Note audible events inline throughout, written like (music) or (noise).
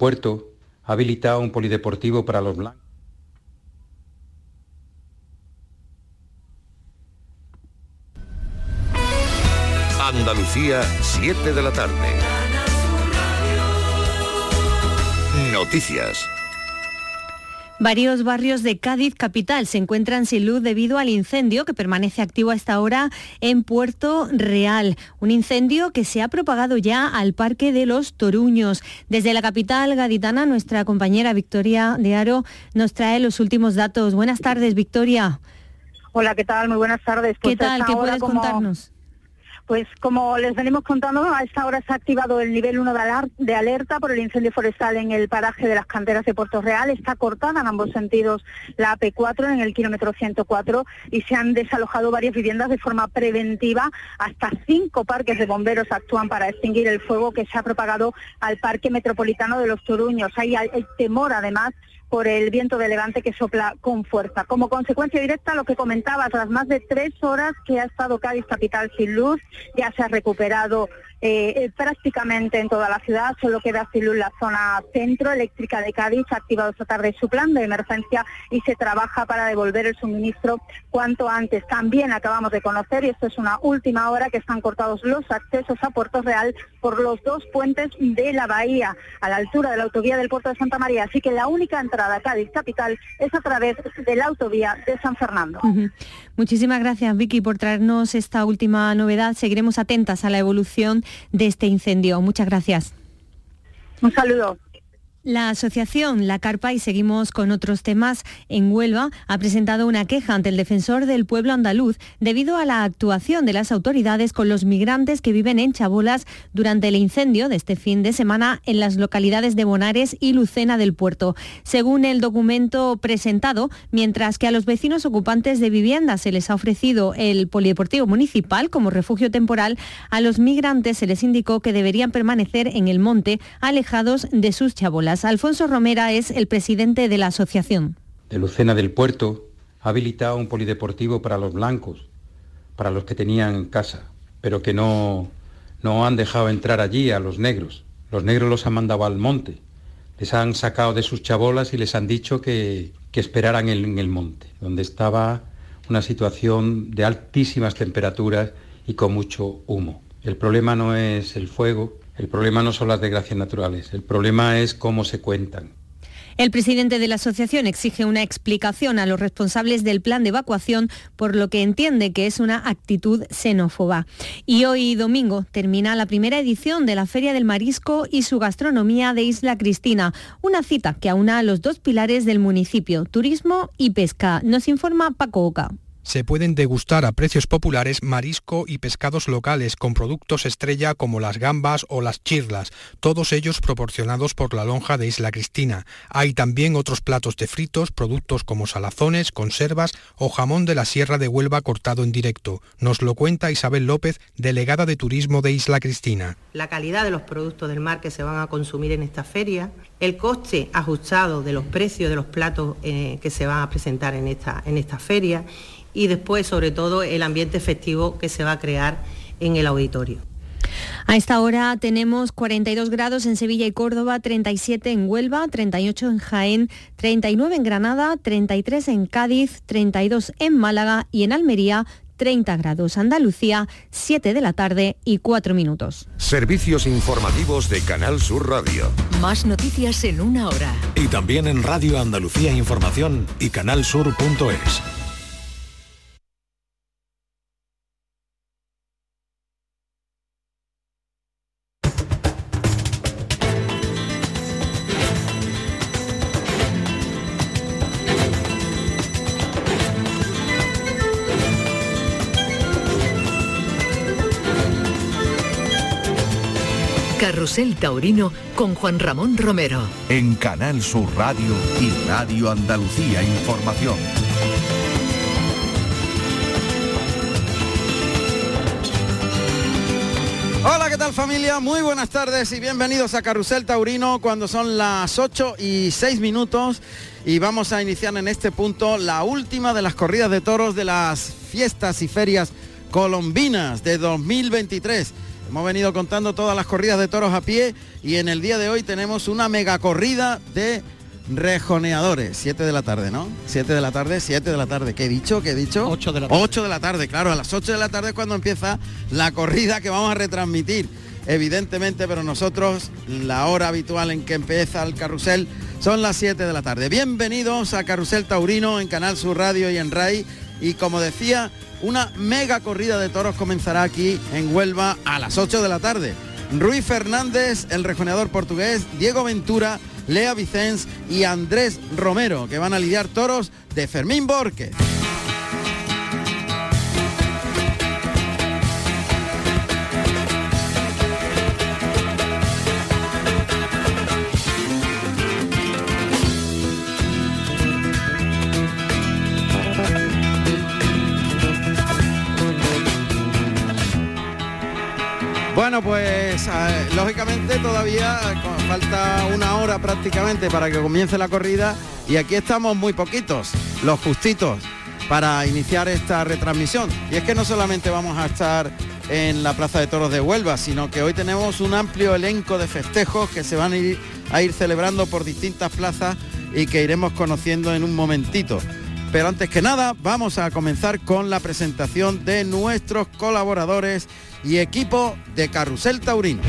Puerto ha habilitado un polideportivo para los blancos. Andalucía, 7 de la tarde. Noticias. Varios barrios de Cádiz capital se encuentran sin luz debido al incendio que permanece activo a esta hora en Puerto Real. Un incendio que se ha propagado ya al Parque de los Toruños. Desde la capital gaditana, nuestra compañera Victoria de Aro nos trae los últimos datos. Buenas tardes, Victoria. Hola, ¿qué tal? Muy buenas tardes. ¿Qué pues tal? ¿Qué puedes contarnos? Pues como les venimos contando, a esta hora se ha activado el nivel 1 de alerta por el incendio forestal en el paraje de las canteras de Puerto Real. Está cortada en ambos sentidos la AP4 en el kilómetro 104 y se han desalojado varias viviendas de forma preventiva. Hasta cinco parques de bomberos actúan para extinguir el fuego que se ha propagado al parque metropolitano de los Toruños. Hay, hay temor además por el viento de levante que sopla con fuerza. Como consecuencia directa, lo que comentabas, las más de tres horas que ha estado Cádiz capital sin luz, ya se ha recuperado eh, prácticamente en toda la ciudad, solo queda sin luz la zona centro eléctrica de Cádiz, ha activado esta tarde su plan de emergencia y se trabaja para devolver el suministro cuanto antes. También acabamos de conocer, y esto es una última hora, que están cortados los accesos a Puerto Real por los dos puentes de la bahía, a la altura de la autovía del puerto de Santa María. Así que la única entrada a Cádiz capital es a través de la autovía de San Fernando. Muchísimas gracias, Vicky, por traernos esta última novedad. Seguiremos atentas a la evolución de este incendio. Muchas gracias. Un saludo. La asociación La Carpa, y seguimos con otros temas, en Huelva ha presentado una queja ante el defensor del pueblo andaluz debido a la actuación de las autoridades con los migrantes que viven en Chabolas durante el incendio de este fin de semana en las localidades de Bonares y Lucena del Puerto. Según el documento presentado, mientras que a los vecinos ocupantes de viviendas se les ha ofrecido el polideportivo municipal como refugio temporal, a los migrantes se les indicó que deberían permanecer en el monte alejados de sus chabolas. Alfonso Romera es el presidente de la asociación. De Lucena del Puerto ha habilitado un polideportivo para los blancos, para los que tenían casa, pero que no, no han dejado entrar allí a los negros. Los negros los han mandado al monte. Les han sacado de sus chabolas y les han dicho que, que esperaran en el monte, donde estaba una situación de altísimas temperaturas y con mucho humo. El problema no es el fuego, el problema no son las desgracias naturales, el problema es cómo se cuentan. El presidente de la asociación exige una explicación a los responsables del plan de evacuación por lo que entiende que es una actitud xenófoba. Y hoy domingo termina la primera edición de la Feria del Marisco y su gastronomía de Isla Cristina, una cita que aúna los dos pilares del municipio, turismo y pesca. Nos informa Paco Oca se pueden degustar a precios populares marisco y pescados locales con productos estrella como las gambas o las chirlas, todos ellos proporcionados por la lonja de Isla Cristina. Hay también otros platos de fritos, productos como salazones, conservas o jamón de la Sierra de Huelva cortado en directo. Nos lo cuenta Isabel López, delegada de turismo de Isla Cristina. La calidad de los productos del mar que se van a consumir en esta feria, el coste ajustado de los precios de los platos eh, que se van a presentar en esta, en esta feria y después, sobre todo, el ambiente festivo que se va a crear en el auditorio. A esta hora tenemos 42 grados en Sevilla y Córdoba, 37 en Huelva, 38 en Jaén, 39 en Granada, 33 en Cádiz, 32 en Málaga y en Almería 30 grados. Andalucía, 7 de la tarde y 4 minutos. Servicios informativos de Canal Sur Radio. Más noticias en una hora. Y también en Radio Andalucía Información y canalsur.es. Carrusel Taurino con Juan Ramón Romero. En Canal Sur Radio y Radio Andalucía Información. Hola, ¿qué tal familia? Muy buenas tardes y bienvenidos a Carrusel Taurino cuando son las 8 y 6 minutos y vamos a iniciar en este punto la última de las corridas de toros de las fiestas y ferias colombinas de 2023 Hemos venido contando todas las corridas de toros a pie y en el día de hoy tenemos una mega corrida de rejoneadores. 7 de la tarde, ¿no? 7 de la tarde, 7 de la tarde. ¿Qué he dicho? ¿Qué he dicho? 8 de la tarde. 8 de la tarde, claro. A las 8 de la tarde es cuando empieza la corrida que vamos a retransmitir. Evidentemente, pero nosotros, la hora habitual en que empieza el carrusel son las 7 de la tarde. Bienvenidos a Carrusel Taurino en Canal Sur Radio y en RAI. Y como decía, una mega corrida de toros comenzará aquí en Huelva a las 8 de la tarde. Rui Fernández, el rejoneador portugués, Diego Ventura, Lea Vicens y Andrés Romero, que van a lidiar toros de Fermín Borque. Lógicamente todavía falta una hora prácticamente para que comience la corrida y aquí estamos muy poquitos, los justitos, para iniciar esta retransmisión. Y es que no solamente vamos a estar en la Plaza de Toros de Huelva, sino que hoy tenemos un amplio elenco de festejos que se van a ir, a ir celebrando por distintas plazas y que iremos conociendo en un momentito. Pero antes que nada, vamos a comenzar con la presentación de nuestros colaboradores y equipo de Carrusel Taurino.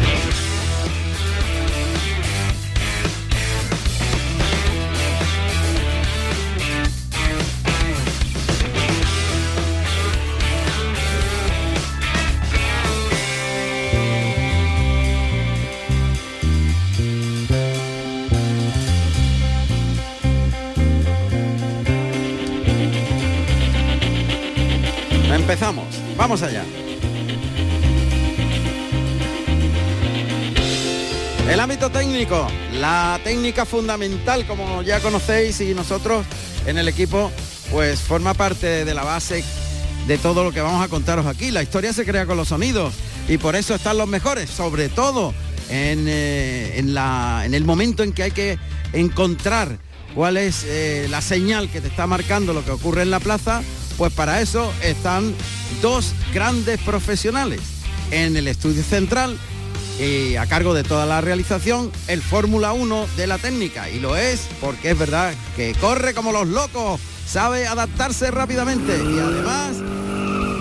Vamos allá. El ámbito técnico, la técnica fundamental, como ya conocéis, y nosotros en el equipo, pues forma parte de la base de todo lo que vamos a contaros aquí. La historia se crea con los sonidos y por eso están los mejores, sobre todo en, eh, el momento en que hay que encontrar cuál es eh, la señal que te está marcando lo que ocurre en la plaza, pues para eso están dos grandes profesionales en el estudio central y a cargo de toda la realización el Fórmula 1 de la técnica. Y lo es porque es verdad que corre como los locos, sabe adaptarse rápidamente y además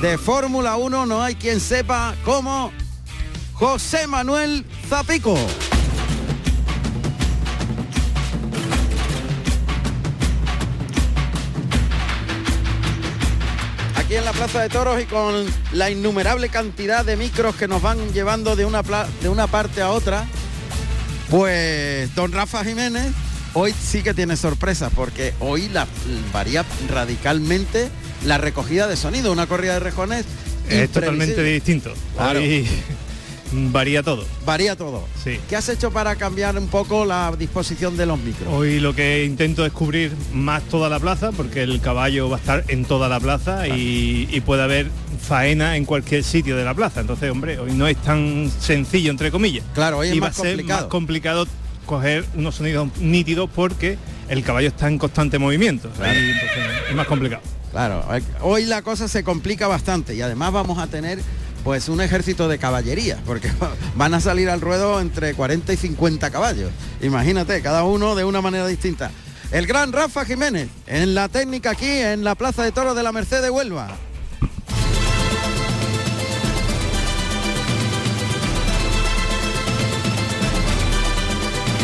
de Fórmula 1 no hay quien sepa cómo José Manuel Zapico. Aquí en la Plaza de Toros y con la innumerable cantidad de micros que nos van llevando de una, de una parte a otra, pues don Rafa Jiménez hoy sí que tiene sorpresa porque hoy la, varía radicalmente la recogida de sonido, una corrida de rejones. Es totalmente distinto. Hoy varía todo. Varía todo. Sí. ¿Qué has hecho para cambiar un poco la disposición de los micros? Hoy lo que intento es cubrir más toda la plaza, porque el caballo va a estar en toda la plaza y, y, puede haber faena en cualquier sitio de la plaza. Entonces, hombre, hoy no es tan sencillo, entre comillas. Claro, hoy es y más va a ser complicado. más complicado coger unos sonidos nítidos porque el caballo está en constante movimiento. Claro. Y, entonces, es más complicado. Claro, hoy la cosa se complica bastante y además vamos a tener pues un ejército de caballería, porque (laughs) van a salir al ruedo entre 40 y 50 caballos. Imagínate, cada uno de una manera distinta. El gran Rafa Jiménez, en la técnica aquí, en la Plaza de Toros de la Merced de Huelva.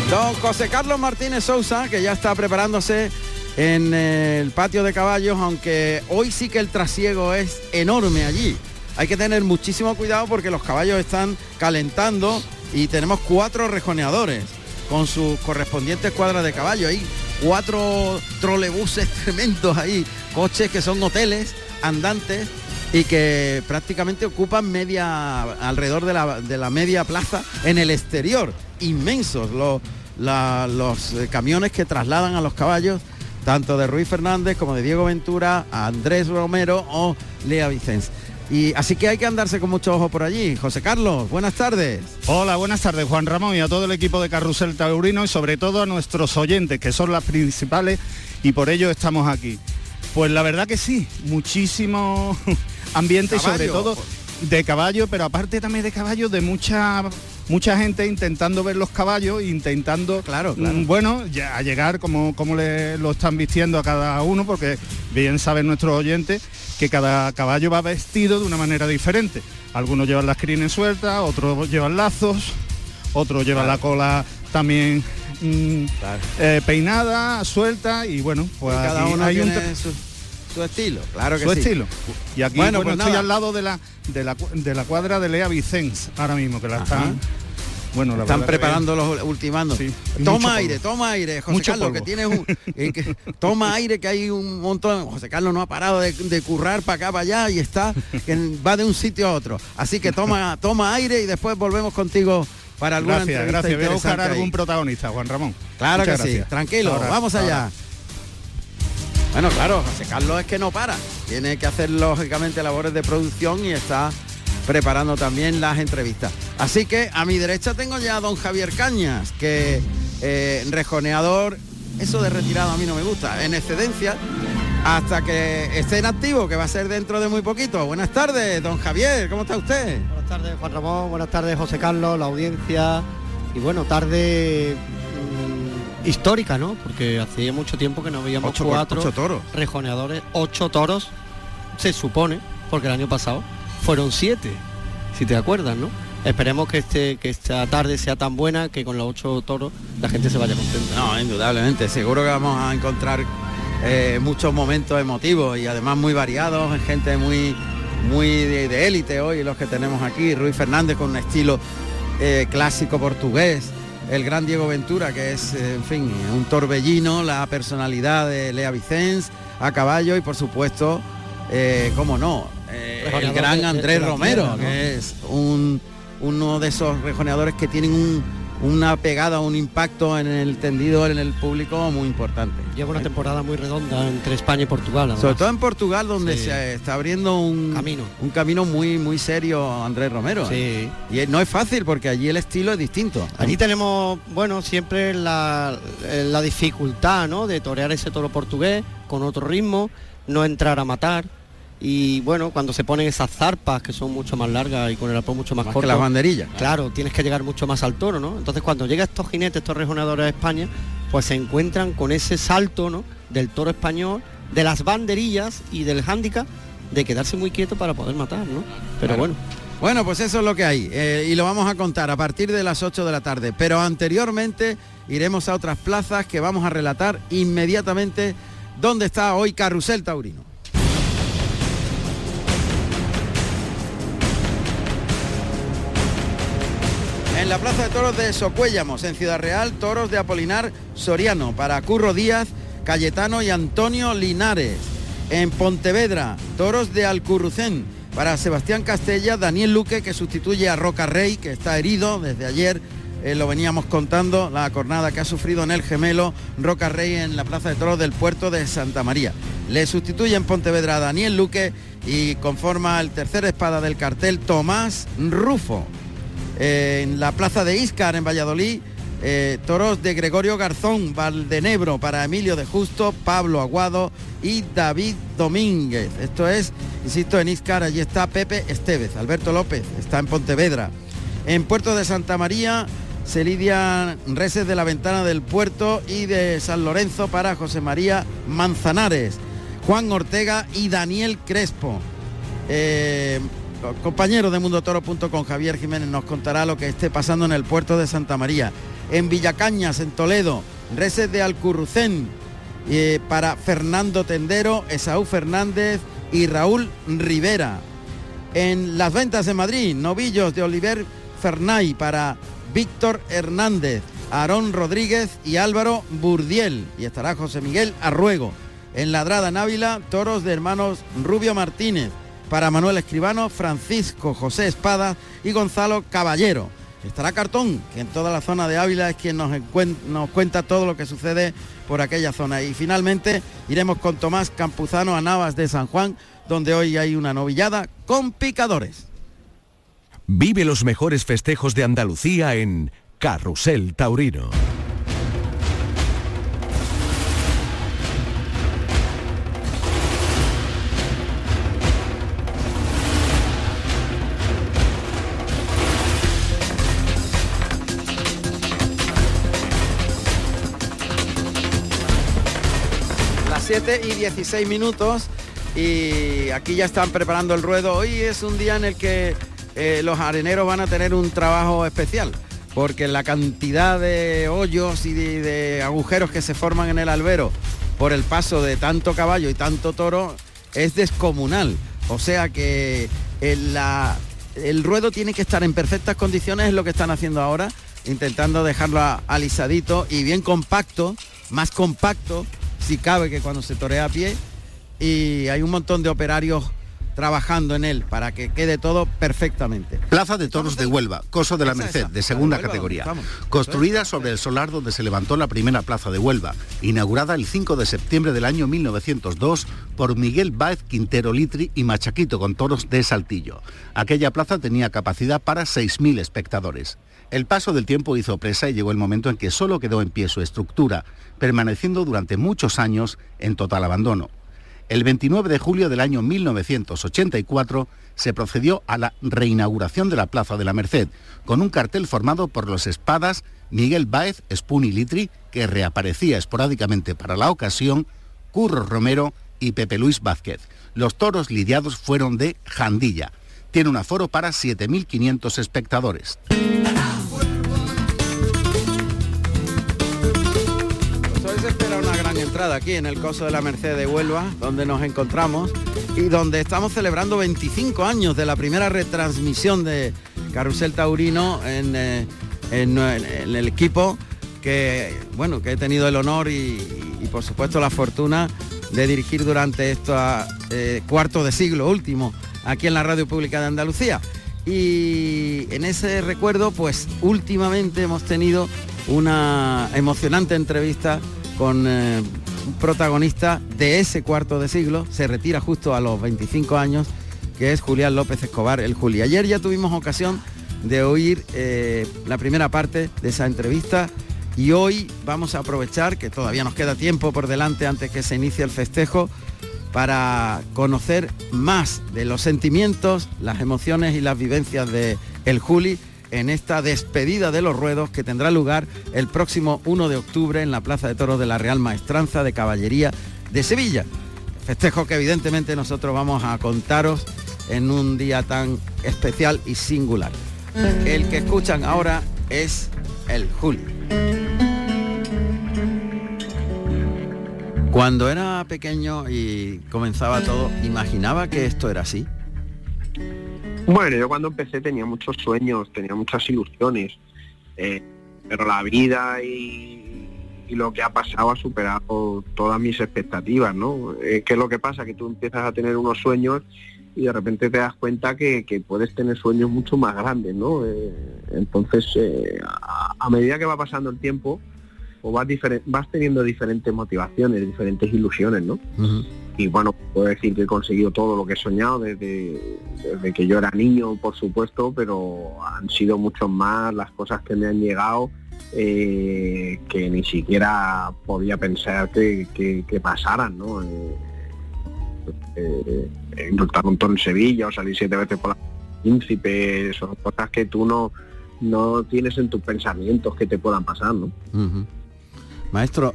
Don José Carlos Martínez Sousa, que ya está preparándose en el patio de caballos, aunque hoy sí que el trasiego es enorme allí hay que tener muchísimo cuidado porque los caballos están calentando y tenemos cuatro rejoneadores con sus correspondientes cuadras de caballo. Hay cuatro trolebuses (laughs) tremendos ahí, coches que son hoteles andantes y que prácticamente ocupan media alrededor de la, de la media plaza en el exterior. Inmensos los, eh, camiones que trasladan a los caballos tanto de Ruiz Fernández como de Diego Ventura, a Andrés Romero o Lea Vicens. Y así que hay que andarse con mucho ojo por allí. José Carlos, buenas tardes. Hola, buenas tardes Juan Ramón y a todo el equipo de Carrusel Taurino y sobre todo a nuestros oyentes, que son las principales y por ello estamos aquí. Pues la verdad que sí, muchísimo (laughs) ambiente Caballo. y sobre todo de caballo, pero aparte también de caballo, de mucha mucha gente intentando ver los caballos, intentando, claro, mm, bueno, ya a llegar como, como le, lo están vistiendo a cada uno, porque bien saben nuestros oyentes que cada caballo va vestido de una manera diferente. Algunos llevan las crines sueltas, otros llevan lazos, otros llevan la cola también mm, eh, peinada, suelta y bueno, pues cada uno hay un su, estilo, claro que su estilo. Y aquí bueno, pues estoy al lado de la, de la, de la cuadra de Lea Vicens ahora mismo, que la están bueno, Están preparando los ultimandos. Toma aire, toma aire, José Carlos, que tienes un... (laughs) Eh, toma aire, que hay un montón... José Carlos no ha parado de, currar para acá, para allá y está... va de un sitio a otro. Así que toma, (laughs) toma aire y después volvemos contigo para alguna gracias, Gracias, voy a buscar algún protagonista, Juan Ramón. Claro que sí, tranquilo, vamos allá. Bueno, claro, José Carlos es que no para. Tiene que hacer lógicamente labores de producción y está preparando también las entrevistas. Así que a mi derecha tengo ya a don Javier Cañas, que eh, rejoneador, eso de retirado a mí no me gusta, en excedencia, hasta que esté en activo, que va a ser dentro de muy poquito. Buenas tardes, don Javier, ¿cómo está usted? Buenas tardes, Juan Ramón, buenas tardes, José Carlos, la audiencia, y bueno, tarde histórica, ¿no? Porque hacía mucho tiempo que no veíamos cuatro toros. rejoneadores, ocho toros, se supone, porque el año pasado fueron siete, si te acuerdas, ¿no? Esperemos que, este, que esta tarde sea tan buena que con los ocho toros la gente se vaya contenta. No, indudablemente, seguro que vamos a encontrar eh, muchos momentos emotivos y además muy variados, gente muy, muy de élite hoy, los que tenemos aquí, Ruiz Fernández con un estilo eh, clásico portugués, el gran Diego Ventura, que es, eh, en fin, un torbellino, la personalidad de Lea Vicens a caballo y por supuesto, cómo no, eh, el gran Andrés Romero, que es un, uno de esos rejoneadores que tienen una pegada, un impacto en el tendido, en el público muy importante. Lleva una temporada muy redonda entre España y Portugal. Sobre todo en Portugal, donde se está abriendo un camino, un camino muy, muy serio Andrés Romero. ¿eh? Y no es fácil porque allí el estilo es distinto. Allí tenemos, bueno, siempre la, la dificultad ¿no? de torear ese toro portugués con otro ritmo, no entrar a matar y bueno, cuando se ponen esas zarpas que son mucho más largas y con el arpón mucho más, corto. Que las banderillas. Claro. tienes que llegar mucho más al toro, ¿no? Entonces cuando llegan estos jinetes, estos rejonadores a España, pues se encuentran con ese salto, ¿no? Del toro español, de las banderillas y del hándicap de quedarse muy quieto para poder matar, ¿no? Pero bueno. Bueno, pues eso es lo que hay eh, y lo vamos a contar a partir de las 8 de la tarde. Pero anteriormente iremos a otras plazas que vamos a relatar inmediatamente dónde está hoy Carrusel Taurino. En la Plaza de Toros de Socuéllamos, en Ciudad Real, toros de Apolinar Soriano, para Curro Díaz, Cayetano y Antonio Linares. En Pontevedra, toros de Alcurrucén, para Sebastián Castella, Daniel Luque, que sustituye a Roca Rey, que está herido desde ayer. Eh, lo veníamos contando, la jornada que ha sufrido en el gemelo Roca Rey en la Plaza de Toros del puerto de Santa María. Le sustituye en Pontevedra a Daniel Luque y conforma el tercer espada del cartel Tomás Rufo en la plaza de Iscar, en Valladolid, eh, toros de Gregorio Garzón, Valdenebro para Emilio de Justo, Pablo Aguado y David Domínguez. Esto es, insisto, en Iscar, allí está Pepe Estevez, Alberto López, está en Pontevedra. En Puerto de Santa María se lidian reses de la ventana del puerto y de San Lorenzo para José María Manzanares, Juan Ortega y Daniel Crespo. Eh, compañero de mundotoro.com, Javier Jiménez, nos contará lo que esté pasando en el puerto de Santa María. En Villacañas, en Toledo, reses de Alcurrucén eh, para Fernando Tendero, Esaú Fernández y Raúl Rivera. En las ventas de Madrid, novillos de Oliver Fernay para Víctor Hernández, Aarón Rodríguez y Álvaro Burdiel. Y estará José Miguel Arruego. En Ladrada Návila, toros de hermanos Rubio Martínez para Manuel Escribano, Francisco José Espada y Gonzalo Caballero. Estará Cartón, que en toda la zona de Ávila es quien nos, nos, cuenta todo lo que sucede por aquella zona. Y finalmente iremos con Tomás Campuzano a Navas de San Juan, donde hoy hay una novillada con picadores. Vive los mejores festejos de Andalucía en Carrusel Taurino. 7 y 16 minutos y aquí ya están preparando el ruedo. Hoy es un día en el que eh, los areneros van a tener un trabajo especial porque la cantidad de hoyos y de, agujeros que se forman en el albero por el paso de tanto caballo y tanto toro es descomunal. O sea que el, el ruedo tiene que estar en perfectas condiciones, es lo que están haciendo ahora, intentando dejarlo alisadito y bien compacto, más compacto si cabe que cuando se torea a pie. Y hay un montón de operarios trabajando en él para que quede todo perfectamente. Plaza de Toros de Huelva, Coso de la Merced, de segunda categoría. Construida sobre el solar donde se levantó la primera plaza de Huelva, inaugurada el 5 de septiembre del año 1902 por Miguel Báez Quintero Litri y Machaquito con toros de Saltillo. Aquella plaza tenía capacidad para 6.000 espectadores. El paso del tiempo hizo presa y llegó el momento en que solo quedó en pie su estructura, permaneciendo durante muchos años en total abandono. El 29 de julio del año 1984 se procedió a la reinauguración de la Plaza de la Merced, con un cartel formado por los espadas Miguel Báez, Spuni Litri, que reaparecía esporádicamente para la ocasión, Curro Romero y Pepe Luis Vázquez. Los toros lidiados fueron de Jandilla. Tiene un aforo para 7.500 espectadores. Aquí en el Coso de la Merced de Huelva, donde nos encontramos y donde estamos celebrando 25 años de la primera retransmisión de Carrusel Taurino en, eh, en, el equipo que, bueno, que he tenido el honor y, por supuesto la fortuna de dirigir durante este cuarto de siglo último aquí en la Radio Pública de Andalucía. Y en ese recuerdo, pues últimamente hemos tenido una emocionante entrevista con eh, protagonista de ese cuarto de siglo, se retira justo a los 25 años, que es Julián López Escobar, el Juli. Ayer ya tuvimos ocasión de oír eh, la primera parte de esa entrevista y hoy vamos a aprovechar que todavía nos queda tiempo por delante antes que se inicie el festejo para conocer más de los sentimientos, las emociones y las vivencias de el Juli en esta despedida de los ruedos que tendrá lugar el próximo 1 de octubre en la Plaza de Toros de la Real Maestranza de Caballería de Sevilla. Festejo que evidentemente nosotros vamos a contaros en un día tan especial y singular. El que escuchan ahora es el Julio. Cuando era pequeño y comenzaba todo, ¿imaginaba que esto era así? Bueno, yo cuando empecé tenía muchos sueños, tenía muchas ilusiones, eh, pero la vida y, lo que ha pasado ha superado todas mis expectativas, ¿no? Eh, ¿Qué es lo que pasa? Que tú empiezas a tener unos sueños y de repente te das cuenta que, puedes tener sueños mucho más grandes, ¿no? Eh, entonces, a, medida que va pasando el tiempo, pues vas, vas teniendo diferentes motivaciones, diferentes ilusiones, ¿no? Y bueno, puedo decir que he conseguido todo lo que he soñado desde, que yo era niño, por supuesto, pero han sido mucho más las cosas que me han llegado eh, que ni siquiera podía pensar que, pasaran, ¿no? Eh, eh, eh un en Sevilla o salir siete veces por la príncipe, son cosas que tú no, no tienes en tus pensamientos que te puedan pasar, ¿no? Maestro,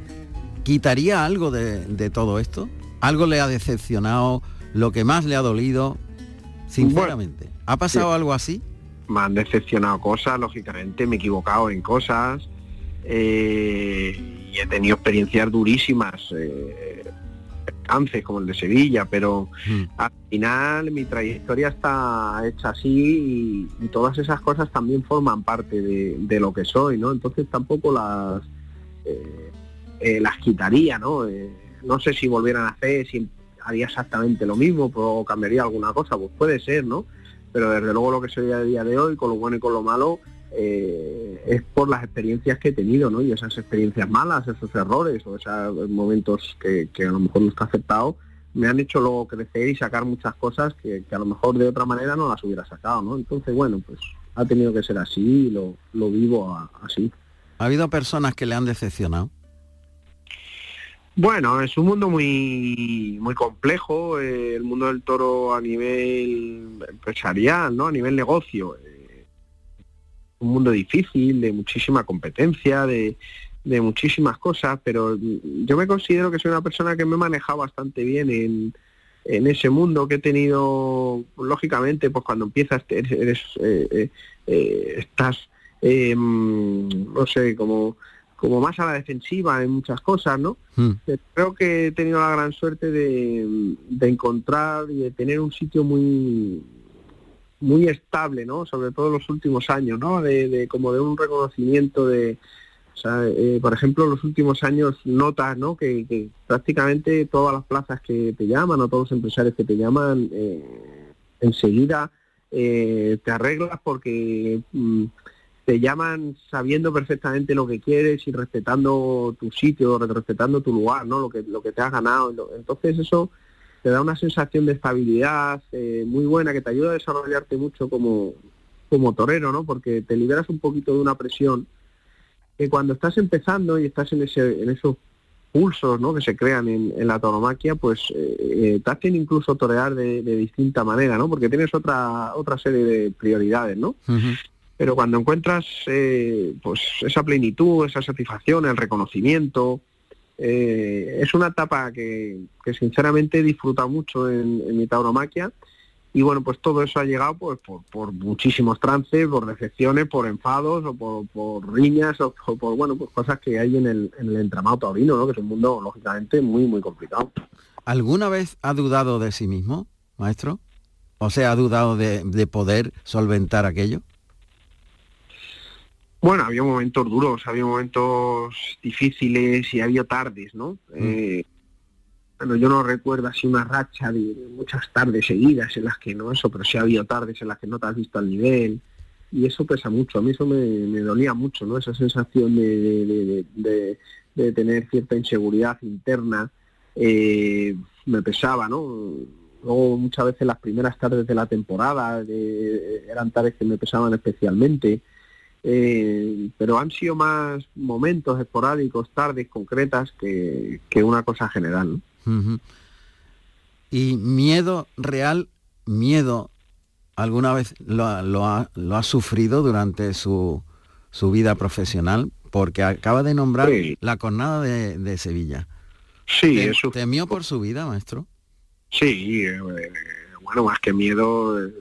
¿quitaría algo de todo esto? ¿Algo le ha decepcionado? ¿Lo que más le ha dolido? Sinceramente, ¿ha pasado algo así? Me han decepcionado cosas, lógicamente, me he equivocado en cosas eh, y he tenido experiencias durísimas, eh, como el de Sevilla, pero hmm. al final mi trayectoria está hecha así y, todas esas cosas también forman parte de, lo que soy, ¿no? Entonces tampoco las, eh, eh, las quitaría, ¿no? No sé si volvieran a hacer, si haría exactamente lo mismo o cambiaría alguna cosa, pues puede ser, ¿no? Pero desde luego lo que soy a día de hoy, con lo bueno y con lo malo, eh, es por las experiencias que he tenido, ¿no? Y esas experiencias malas, esos errores o esos momentos que, a lo mejor no está aceptado, me han hecho luego crecer y sacar muchas cosas que, a lo mejor de otra manera no las hubiera sacado, ¿no? Entonces, bueno, pues ha tenido que ser así lo, lo vivo así. ¿Ha habido personas que le han decepcionado? Bueno, es un mundo muy muy complejo, eh, el mundo del toro a nivel empresarial, ¿no? A nivel negocio. Eh, un mundo difícil, de muchísima competencia, de, de muchísimas cosas, pero yo me considero que soy una persona que me he manejado bastante bien en, en ese mundo que he tenido, lógicamente, pues cuando empiezas, eres, eh, eh, eh, estás, em, no sé, como, como más a la defensiva en muchas cosas, ¿no? Hmm. Creo que he tenido la gran suerte de, de encontrar y de tener un sitio muy muy estable, ¿no? Sobre todo en los últimos años, ¿no? De, de como de un reconocimiento de, o sea, eh, por ejemplo, en los últimos años notas ¿no? que, que, prácticamente todas las plazas que te llaman o todos los empresarios que te llaman, eh, enseguida eh, te arreglas porque mm, te llaman sabiendo perfectamente lo que quieres y respetando tu sitio, respetando tu lugar, ¿no? lo, que, lo que te has ganado. Entonces eso te da una sensación de estabilidad eh, muy buena que te ayuda a desarrollarte mucho como, como torero, ¿no? porque te liberas un poquito de una presión que cuando estás empezando y estás en, ese, en esos pulsos ¿no? que se crean en, en la tauromaquia, pues eh, eh, te hacen incluso torear de, de, distinta manera, ¿no? Porque tienes otra otra serie de prioridades, ¿no? Pero cuando encuentras eh, pues esa plenitud, esa satisfacción, el reconocimiento, eh, es una etapa que, sinceramente he disfrutado mucho en, en mi tauromaquia y bueno, pues todo eso ha llegado pues por, muchísimos trances, por decepciones, por enfados o por, riñas o, o, por bueno, pues cosas que hay en el, en el entramado taurino, ¿no? Que es un mundo lógicamente muy muy complicado. ¿Alguna vez ha dudado de sí mismo, maestro? O sea, ha dudado de poder solventar aquello. Bueno, había momentos duros, había momentos difíciles y había tardes, ¿no? Mm. Eh, bueno, yo no recuerdo así una racha de muchas tardes seguidas en las que no eso, pero sí ha habido tardes en las que no te has visto al nivel y eso pesa mucho. A mí eso me, me dolía mucho, ¿no? Esa sensación de, de, de, de tener cierta inseguridad interna eh, me pesaba, ¿no? Luego muchas veces las primeras tardes de la temporada eran tardes que me pesaban especialmente. Eh, pero han sido más momentos esporádicos, tardes concretas que, que una cosa general. ¿no? Uh -huh. Y miedo real, miedo, ¿alguna vez lo, lo, ha, lo ha, sufrido durante su, su, vida profesional? Porque acaba de nombrar sí. la cornada de, de Sevilla. Sí, ¿Te, eso. ¿Temió por su vida, maestro? Sí, eh, bueno, más que miedo, eh,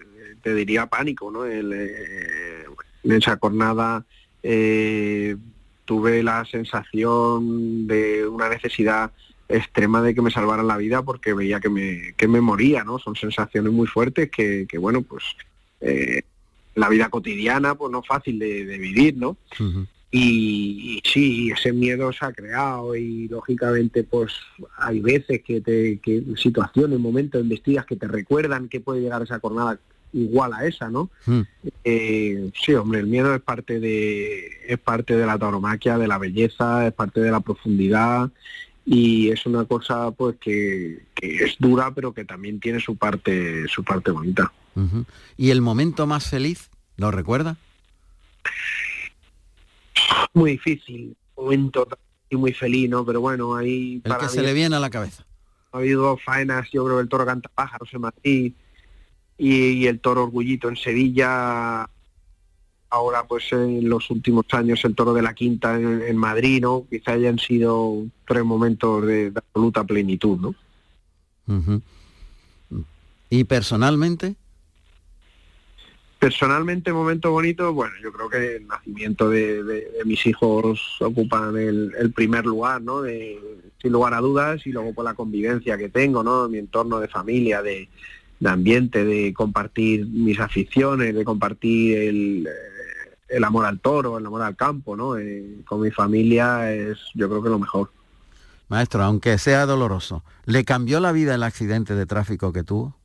te diría pánico, ¿no? El, eh, en esa jornada eh, tuve la sensación de una necesidad extrema de que me salvaran la vida porque veía que me, que me moría, ¿no? Son sensaciones muy fuertes que, que bueno, pues eh, la vida cotidiana, pues no fácil de, de vivir, ¿no? Uh -huh. y, y, sí, ese miedo se ha creado y lógicamente pues hay veces que te, que situaciones, momentos, investigas que te recuerdan que puede llegar esa jornada igual a esa, ¿no? Mm. Eh, sí, hombre, el miedo es parte de es parte de la tauromaquia, de la belleza, es parte de la profundidad y es una cosa pues que, que, es dura pero que también tiene su parte su parte bonita. Uh -huh. ¿Y el momento más feliz lo recuerda? Muy difícil, momento muy feliz, ¿no? Pero bueno, ahí el que mí, se le viene a la cabeza. Ha habido faenas, yo creo que el toro canta pájaros en Madrid y, y, el toro orgullito en Sevilla ahora pues en los últimos años el toro de la quinta en, en Madrid no quizá hayan sido tres momentos de, de absoluta plenitud no uh -huh. y personalmente personalmente momento bonito bueno yo creo que el nacimiento de, de, de mis hijos ocupan el, el, primer lugar no de, sin lugar a dudas y luego por la convivencia que tengo no mi entorno de familia de de ambiente, de compartir mis aficiones, de compartir el, el amor al toro, el amor al campo, ¿no? Eh, con mi familia es yo creo que lo mejor. Maestro, aunque sea doloroso, ¿le cambió la vida el accidente de tráfico que tuvo?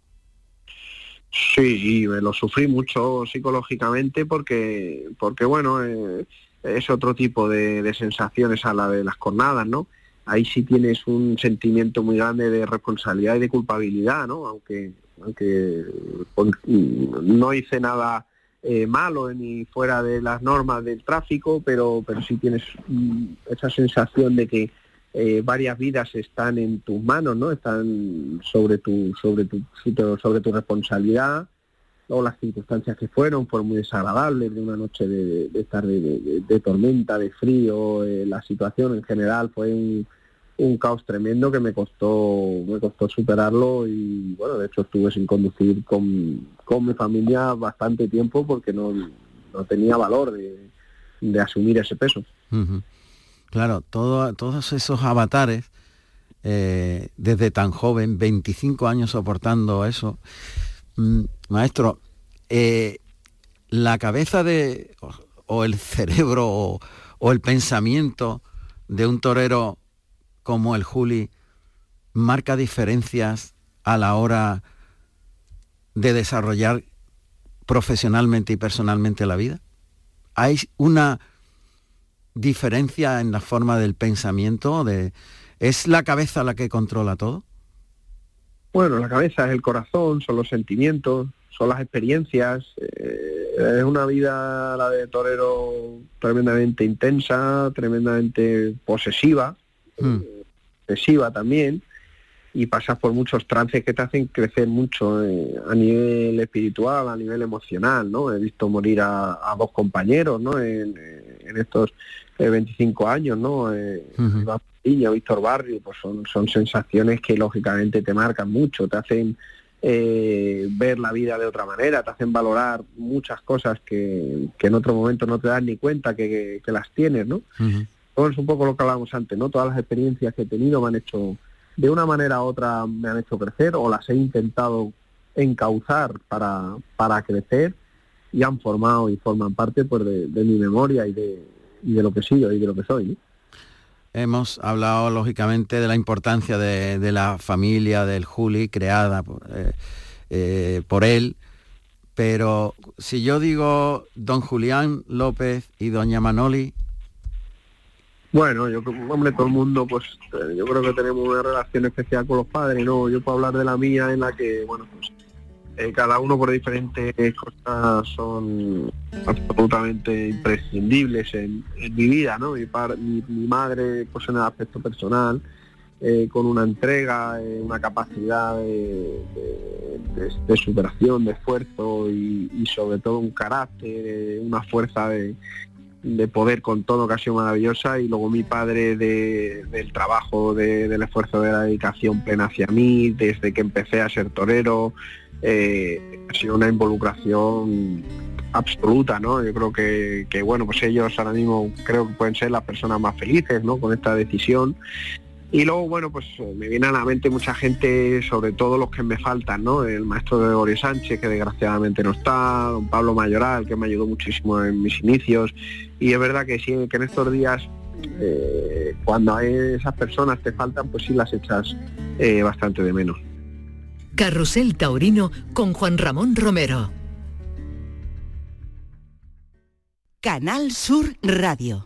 Sí, lo sufrí mucho psicológicamente porque, porque bueno, eh, es otro tipo de, de, sensaciones a la de las cornadas, ¿no? Ahí sí tienes un sentimiento muy grande de responsabilidad y de culpabilidad, ¿no? Aunque aunque no hice nada eh, malo ni fuera de las normas del tráfico, pero, pero sí tienes mm, esa sensación de que eh, varias vidas están en tus manos, ¿no? Están sobre tu, sobre tu, sobre tu responsabilidad luego las circunstancias que fueron fueron muy desagradables, de una noche de, estar de, tormenta, de frío, eh, la situación en general fue un, caos tremendo que me costó, me costó superarlo y bueno, de hecho estuve sin conducir con, con mi familia bastante tiempo porque no, no tenía valor de, asumir ese peso. Claro, todo, todos esos avatares, eh, desde tan joven, 25 años soportando eso, mm, maestro, eh, la cabeza de, o, el cerebro o, el pensamiento de un torero como el Juli marca diferencias a la hora de desarrollar profesionalmente y personalmente la vida? ¿Hay una diferencia en la forma del pensamiento? De, ¿Es la cabeza la que controla todo? Bueno, la cabeza es el corazón, son los sentimientos, son las experiencias. Eh, es una vida, la de torero, tremendamente intensa, tremendamente posesiva, hmm. Excesiva también, y pasas por muchos trances que te hacen crecer mucho eh, a nivel espiritual, a nivel emocional, ¿no? He visto morir a, dos compañeros, ¿no? En, en estos 25 años, ¿no? Eh, Víctor Barrio, pues son, son sensaciones que lógicamente te marcan mucho, te hacen eh, ver la vida de otra manera, te hacen valorar muchas cosas que, en otro momento no te das ni cuenta que, las tienes, ¿no? Es un poco lo que hablábamos antes, ¿no? Todas las experiencias que he tenido me han hecho, de una manera u otra me han hecho crecer o las he intentado encauzar para, para crecer y han formado y forman parte pues, de, mi memoria y de, y de lo que soy y de lo que soy. Hemos hablado lógicamente de la importancia de, la familia del Juli creada eh, eh, por, él, pero si yo digo don Julián López y doña Manoli, bueno, yo hombre, todo el mundo, pues eh, yo creo que tenemos una relación especial con los padres, ¿no? Yo puedo hablar de la mía en la que, bueno, pues eh, cada uno por diferentes cosas son absolutamente imprescindibles en, mi vida, ¿no? Mi, mi, madre, pues en el aspecto personal, eh, con una entrega, eh, una capacidad de, superación, de esfuerzo y, sobre todo un carácter, una fuerza de, poder con todo que ha sido maravillosa y luego mi padre del trabajo, del esfuerzo, de la dedicación plena hacia mí, desde que empecé a ser torero, eh, ha sido una involucración absoluta, ¿no? Yo creo que, bueno, pues ellos ahora mismo creo que pueden ser las personas más felices, ¿no? Con esta decisión. Y luego, bueno, pues eh, me viene a la mente mucha gente, sobre todo los que me faltan, ¿no? El maestro de Gregorio Sánchez, que desgraciadamente no está, don Pablo Mayoral, que me ayudó muchísimo en mis inicios. Y es verdad que sí, que en estos días, eh, cuando esas personas te faltan, pues sí las echas bastante de menos. Carrusel Taurino con Juan Ramón Romero. Canal Sur Radio.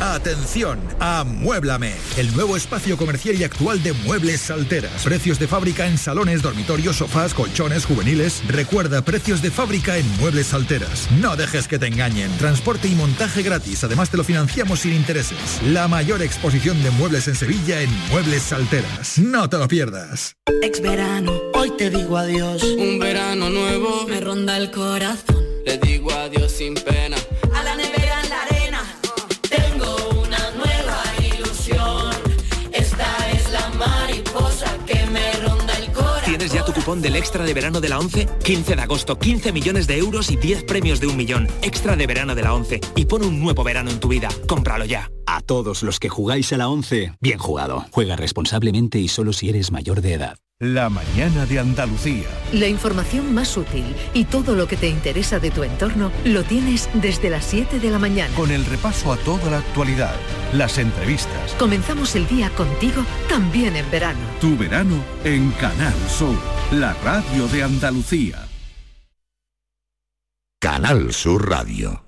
Atención, amuéblame, el nuevo espacio comercial y actual de Muebles Salteras. Precios de fábrica en salones, dormitorios, sofás, colchones, juveniles. Recuerda, precios de fábrica en Muebles Salteras. No dejes que te engañen. Transporte y montaje gratis. Además te lo financiamos sin intereses. La mayor exposición de muebles en Sevilla en Muebles Salteras. No te lo pierdas. Ex verano, hoy te digo adiós. Un verano nuevo me ronda el corazón. Le digo adiós sin pena. Del Extra de Verano de la 11? 15 de agosto, 15 millones de euros y 10 premios de un millón. Extra de Verano de la 11. Y pon un nuevo verano en tu vida. Cómpralo ya. A todos los que jugáis a la 11, bien jugado. Juega responsablemente y solo si eres mayor de edad. La mañana de Andalucía. La información más útil y todo lo que te interesa de tu entorno lo tienes desde las 7 de la mañana. Con el repaso a toda la actualidad, las entrevistas. Comenzamos el día contigo también en verano. Tu verano en Canal Sur, la radio de Andalucía. Canal Sur Radio.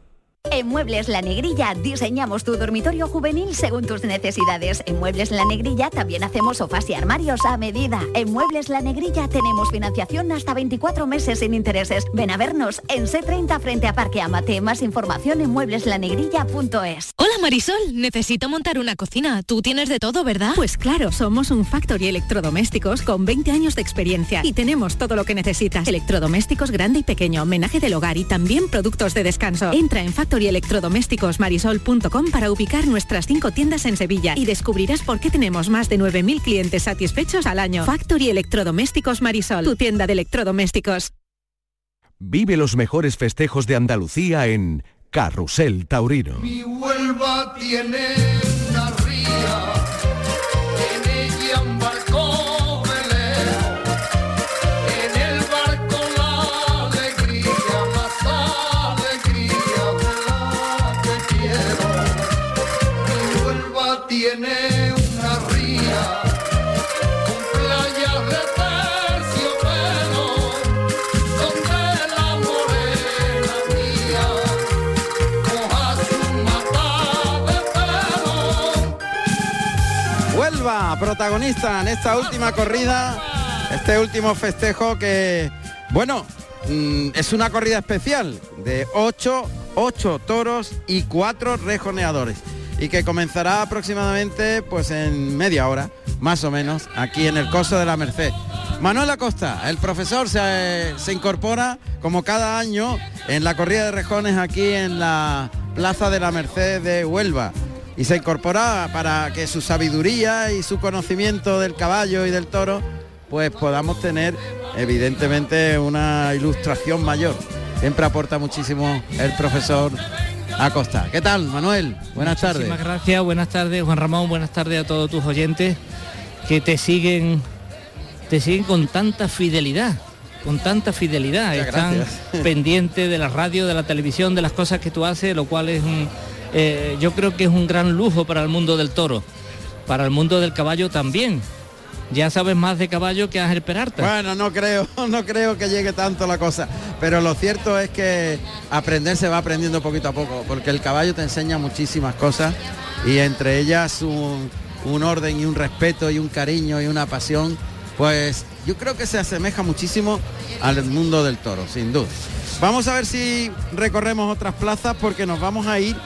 En Muebles La Negrilla diseñamos tu dormitorio juvenil según tus necesidades. En Muebles La Negrilla también hacemos sofás y armarios a medida. En Muebles La Negrilla tenemos financiación hasta 24 meses sin intereses. Ven a vernos en C30 frente a Parque Amate. Más información en muebleslanegrilla.es. Marisol, necesito montar una cocina. Tú tienes de todo, ¿verdad? Pues claro, somos un Factory Electrodomésticos con 20 años de experiencia y tenemos todo lo que necesitas. Electrodomésticos grande y pequeño, homenaje del hogar y también productos de descanso. Entra en Factory Electrodomésticosmarisol.com para ubicar nuestras cinco tiendas en Sevilla y descubrirás por qué tenemos más de 9.000 clientes satisfechos al año. Factory Electrodomésticos Marisol, tu tienda de electrodomésticos. Vive los mejores festejos de Andalucía en Carrusel Taurino. Mi Huelva tiene Protagonista en esta última corrida, este último festejo que, bueno, mm, es una corrida especial de 8, 8 toros y 4 rejoneadores y que comenzará aproximadamente pues en media hora, más o menos, aquí en el Coso de la Merced. Manuel Acosta, el profesor, se, se incorpora como cada año en la corrida de rejones aquí en la Plaza de la Merced de Huelva y se incorpora para que su sabiduría y su conocimiento del caballo y del toro pues podamos tener evidentemente una ilustración mayor. Siempre aporta muchísimo el profesor Acosta. ¿Qué tal, Manuel? Buenas tardes. Gracias, buenas tardes, Juan Ramón, buenas tardes a todos tus oyentes que te siguen te siguen con tanta fidelidad, con tanta fidelidad. Muchas Están (laughs) pendientes de la radio, de la televisión, de las cosas que tú haces, lo cual es un eh, yo creo que es un gran lujo para el mundo del toro, para el mundo del caballo también. Ya sabes más de caballo que Ángel Peralta. Bueno, no creo, (laughs) no creo que llegue tanto la cosa, pero lo cierto es que aprender se va aprendiendo poquito a poco, porque el caballo te enseña muchísimas cosas y entre ellas un, un orden y un respeto y un cariño y una pasión, pues yo creo que se asemeja muchísimo al mundo del toro, sin duda. Vamos a ver si recorremos otras plazas porque nos vamos a ir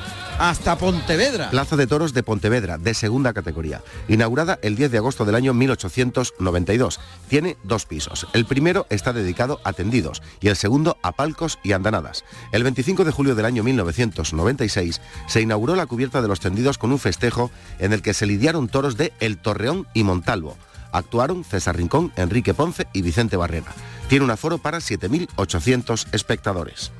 hasta Pontevedra. Plaza de Toros de Pontevedra, de segunda categoría. Inaugurada el 10 de agosto del año 1892. Tiene dos pisos. El primero está dedicado a tendidos y el segundo a palcos y andanadas. El 25 de julio del año 1996 se inauguró la cubierta de los tendidos con un festejo en el que se lidiaron toros de El Torreón y Montalvo. Actuaron César Rincón, Enrique Ponce y Vicente Barrera. Tiene un aforo para 7.800 espectadores.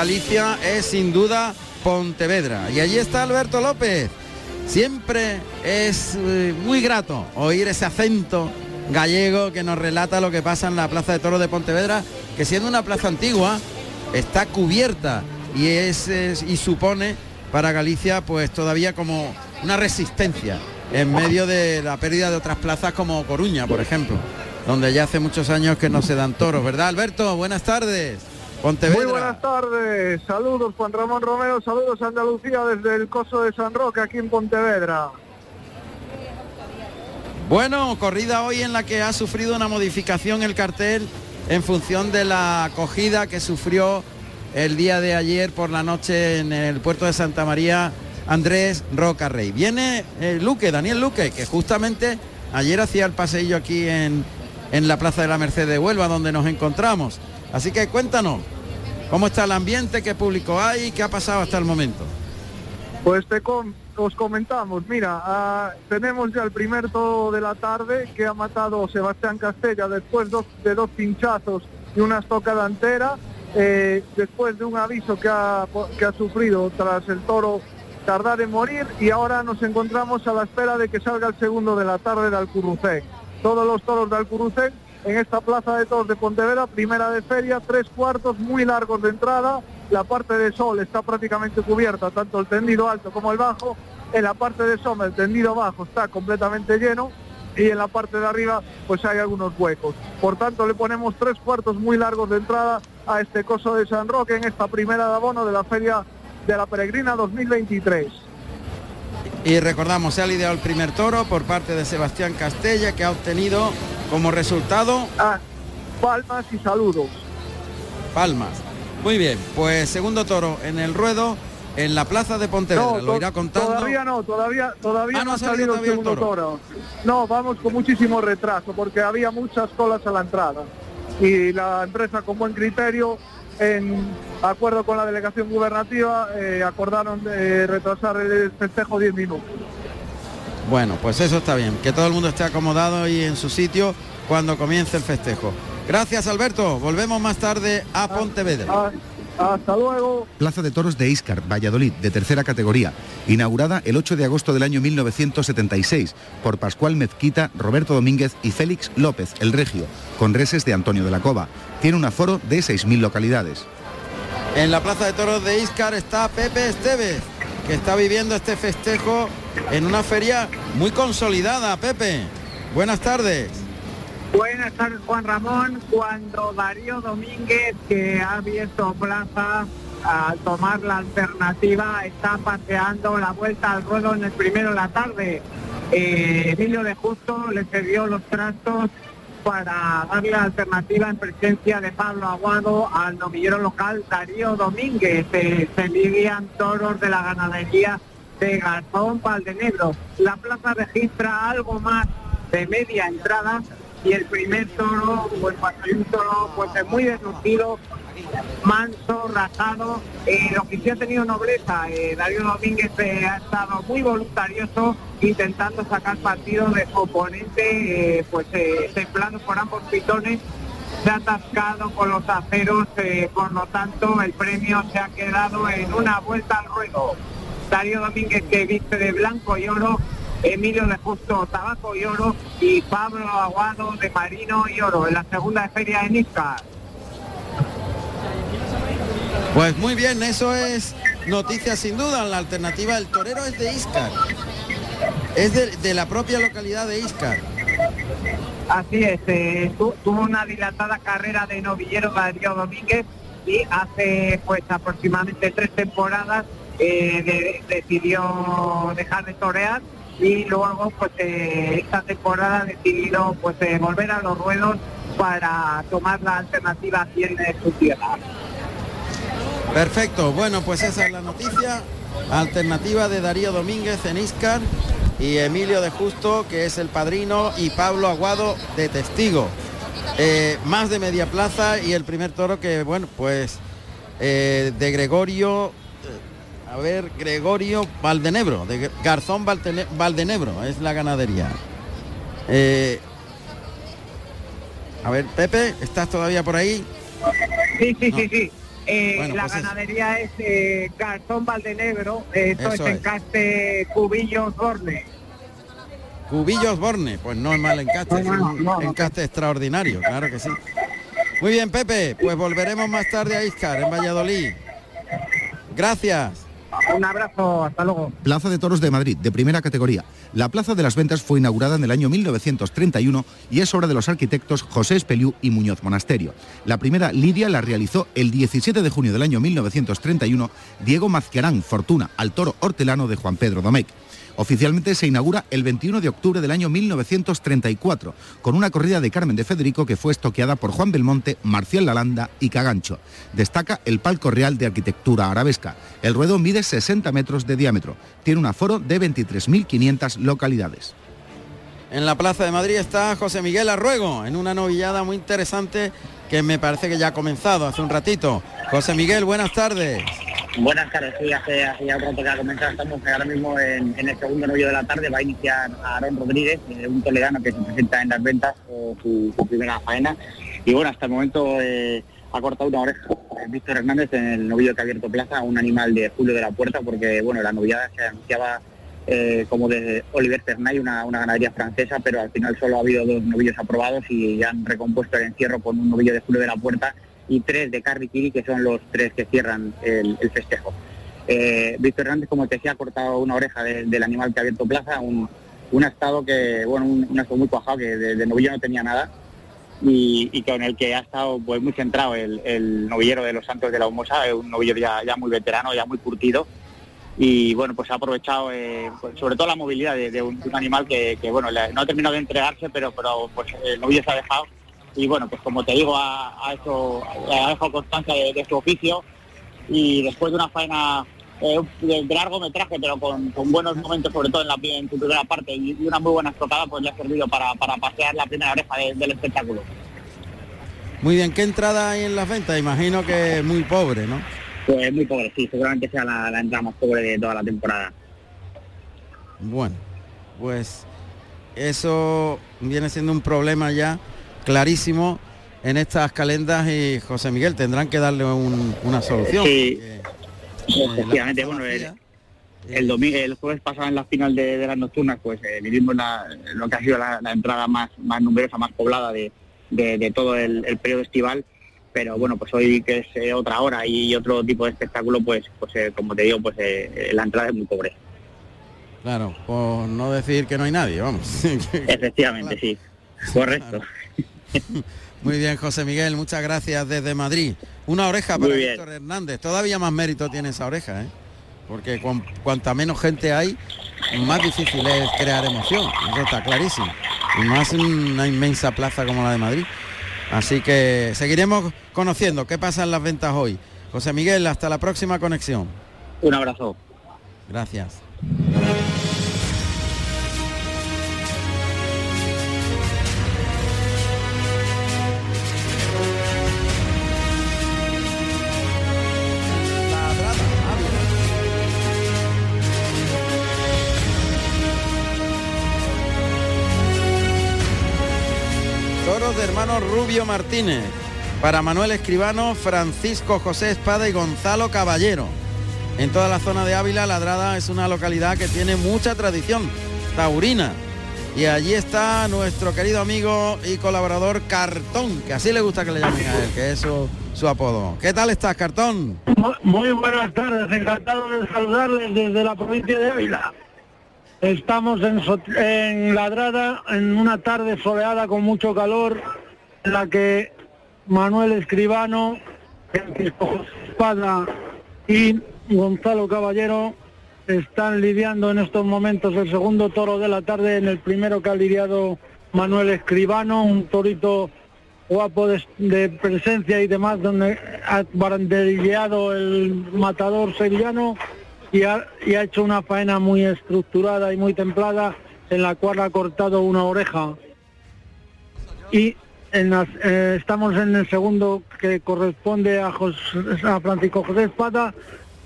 Galicia es sin duda Pontevedra. Y allí está Alberto López. Siempre es eh, muy grato oír ese acento gallego que nos relata lo que pasa en la Plaza de Toros de Pontevedra, que siendo una plaza antigua, está cubierta y es, y supone para Galicia pues todavía como una resistencia en medio de la pérdida de otras plazas como Coruña, por ejemplo, donde ya hace muchos años que no se dan toros, ¿verdad, Alberto? Buenas tardes. Pontevedra. Muy buenas tardes, saludos Juan Ramón Romeo, saludos Andalucía desde el Coso de San Roque aquí en Pontevedra. Bueno, corrida hoy en la que ha sufrido una modificación el cartel en función de la acogida que sufrió el día de ayer por la noche en el puerto de Santa María Andrés Roca Rey. Viene eh, Luque, Daniel Luque, que justamente ayer hacía el paseillo aquí en, en la Plaza de la Merced de Huelva, donde nos encontramos. Así que cuéntanos, ¿cómo está el ambiente? ¿Qué público hay? ¿Qué ha pasado hasta el momento? Pues os comentamos, mira, ah, tenemos ya el primer toro de la tarde que ha matado Sebastián Castella después de dos pinchazos y una estocada entera, eh, después de un aviso que ha, que ha sufrido tras el toro tardar en morir y ahora nos encontramos a la espera de que salga el segundo de la tarde de Alcurrucén. Todos los toros de Alcurrucén en esta plaza de toros de Pontevedra, primera de feria, tres cuartos muy largos de entrada, la parte de sol está prácticamente cubierta, tanto el tendido alto como el bajo, En la parte de sombra el tendido bajo está completamente lleno y en la parte de arriba pues hay algunos huecos. Por tanto le ponemos tres cuartos muy largos de entrada a este coso de San Roque en esta primera de abono de la Feria de la Peregrina 2023. Y recordamos, se ha lidiado el primer toro por parte de Sebastián Castella, que ha obtenido como resultado... Ah, palmas y saludos. Palmas. Muy bien, pues segundo toro en el ruedo, en la plaza de Pontevedra, No, lo irá contando. Todavía no, todavía, todavía Ah, no ha salido el segundo toro. No, vamos con muchísimo retraso porque había muchas colas a la entrada. Y la empresa con buen criterio, en acuerdo con la delegación gubernativa, eh, acordaron de retrasar el festejo 10 minutos. Bueno, pues eso está bien, que todo el mundo esté acomodado y en su sitio cuando comience el festejo. Gracias Alberto, volvemos más tarde a Pontevedra. Hasta luego. Plaza de Toros de Íscar, Valladolid, de tercera categoría, inaugurada el 8 de agosto del año 1976 por Pascual Mezquita, Roberto Domínguez y Félix López, el Regio, con reses de Antonio de la Cova. Tiene un aforo de 6.000 localidades. En la plaza de toros de Íscar está Pepe Esteves, que está viviendo este festejo en una feria muy consolidada. Pepe, buenas tardes. Buenas tardes, Juan Ramón. Cuando Darío Domínguez, que ha abierto plaza al tomar la alternativa, está paseando la vuelta al ruedo en el primero de la tarde. Eh, Emilio de Justo le cedió los trastos para darle la alternativa en presencia de Pablo Aguado al novillero local Darío Domínguez. Eh, se lidian toros de la ganadería de Garzón Valdenegro. La plaza registra algo más de media entrada y el primer toro, pues hay un toro pues muy desnutrido, manso, rasado, eh, lo que sí ha tenido nobleza, eh, Darío Domínguez eh, ha estado muy voluntarioso intentando sacar partido de su oponente, eh, pues eh, templado por ambos pitones, se ha atascado con los aceros, por lo tanto el premio se ha quedado en una vuelta al ruedo. Darío Domínguez que viste de blanco y oro, Emilio de Justo Tabaco y Oro y Pablo Aguado de Marino y Oro en la segunda feria en Isca. Pues muy bien, eso es noticia sin duda. La alternativa del torero es de Íscar. Es de, de la propia localidad de Íscar. Así es, eh, tu- tuvo una dilatada carrera de novillero Darío Domínguez y hace pues aproximadamente tres temporadas eh, de- decidió dejar de torear y luego pues eh, esta temporada ha decidido pues eh, volver a los ruedos para tomar la alternativa aquí en su tierra. Perfecto, bueno, pues esa es la noticia. Alternativa de Darío Domínguez en Íscar y Emilio de Justo, que es el padrino, y Pablo Aguado de testigo. Eh, más de media plaza y el primer toro que, bueno, pues de Gregorio, a ver, Gregorio Valdenebro, de Garzón Valdenebro, es la ganadería. Eh, a ver, Pepe, ¿estás todavía por ahí? Sí, sí, No. sí, sí. Eh, Bueno, la pues es- ganadería es eh, Garzón Valdenegro, eh, esto es en es. Caste Cubillos Borne. Cubillos Borne, pues no es mal encaste, es un encaste extraordinario, claro que sí. Muy bien, Pepe, pues volveremos más tarde a Iscar, en Valladolid. Gracias. Un abrazo, hasta luego. Plaza de Toros de Madrid, de primera categoría. La Plaza de las Ventas fue inaugurada en el año 1931 y es obra de los arquitectos José Espeliú y Muñoz Monasterio. La primera lidia la realizó el 17 de junio del año 1931 Diego Mazquiarán Fortuna, al toro hortelano de Juan Pedro Domecq. Oficialmente se inaugura el 21 de octubre del año 1934, con una corrida de Carmen de Federico que fue estoqueada por Juan Belmonte, Marcial Lalanda y Cagancho. Destaca el palco real de arquitectura arabesca. El ruedo mide 60 metros de diámetro. Tiene un aforo de 23.500 localidades. En la Plaza de Madrid está José Miguel Arruego, en una novillada muy interesante que me parece que ya ha comenzado hace un ratito. José Miguel, buenas tardes. Buenas tardes, sí, hace, hace ya un rato que ha comenzado, estamos ahora mismo en, el segundo novillo de la tarde, va a iniciar Aarón Rodríguez, eh, un toledano que se presenta en las ventas, eh, su, su primera faena, y bueno, hasta el momento eh, ha cortado una oreja eh, Víctor Hernández en el novillo que ha abierto plaza, un animal de Julio de la Puerta, porque bueno, la novillada se anunciaba eh, como de Oliver Cernay, una, ganadería francesa, pero al final solo ha habido dos novillos aprobados y han recompuesto el encierro con un novillo de Julio de la Puerta y tres de Carri que son los tres que cierran el, festejo. Eh, Víctor Hernández, como te decía, ha cortado una oreja de- del animal que ha abierto plaza, un, estado que, bueno, un, un estado muy cuajado, que de, novillo no tenía nada, y, y con el que ha estado pues muy centrado el, novillero de los Santos de la Humosa, un novillero ya muy veterano, ya muy curtido, y bueno, pues ha aprovechado eh, pues, sobre todo la movilidad de, un, animal que, bueno, no ha terminado de entregarse, pero, pero pues el novillo se ha dejado, y bueno, pues como te digo, ha, ha hecho, dejado constancia de, su oficio, y después de una faena eh, de, de largo metraje, pero con, buenos momentos, sobre todo en, la, en su primera parte, y, una muy buena estocada, pues le ha servido para, para pasear la primera oreja de- del espectáculo. Muy bien, ¿qué entrada hay en las ventas? Imagino que muy pobre, ¿no? Pues muy pobre, sí, seguramente sea la, la entrada más pobre de toda la temporada. Bueno, pues eso viene siendo un problema ya clarísimo en estas calendas y José Miguel tendrán que darle un- una solución. Sí, porque, efectivamente, bueno, el, el domingo, el jueves pasado en la final de, de las nocturnas, pues eh, vivimos la- lo que ha sido la, la entrada más, más numerosa, más poblada de, de- de todo el, el periodo estival. Pero bueno, pues hoy que es eh, otra hora y otro tipo de espectáculo, pues, pues eh, como te digo, pues eh, la entrada es muy pobre. Claro, por no decir que no hay nadie, vamos. (laughs) Efectivamente, sí. Correcto. (laughs) Muy bien, José Miguel, muchas gracias desde Madrid. Una oreja para. Víctor Hernández. Todavía más mérito tiene esa oreja, ¿eh? Porque cuan- cuanta menos gente hay, más difícil es crear emoción. Eso está clarísimo. Y más en una inmensa plaza como la de Madrid. Así que seguiremos conociendo qué pasa en las ventas hoy. José Miguel, hasta la próxima conexión. Un abrazo. Gracias. Rubio Martínez. Para Manuel Escribano, Francisco José Espada y Gonzalo Caballero. En toda la zona de Ávila, Ladrada es una localidad que tiene mucha tradición taurina. Y allí está nuestro querido amigo y colaborador Cartón, que así le gusta que le llamen a él, que es su, apodo. ¿Qué tal estás, Cartón? Muy buenas tardes, encantado de saludarles desde la provincia de Ávila. Estamos en, en Ladrada en una tarde soleada con mucho calor, en la que Manuel Escribano, Francisco Espada y Gonzalo Caballero están lidiando en estos momentos el segundo toro de la tarde, en el primero que ha lidiado Manuel Escribano, un torito guapo de, de presencia y demás, donde ha banderilleado el matador sevillano y ha, y ha hecho una faena muy estructurada y muy templada, en la cual ha cortado una oreja. Y eh, estamos en el segundo que corresponde a Francisco José Espada,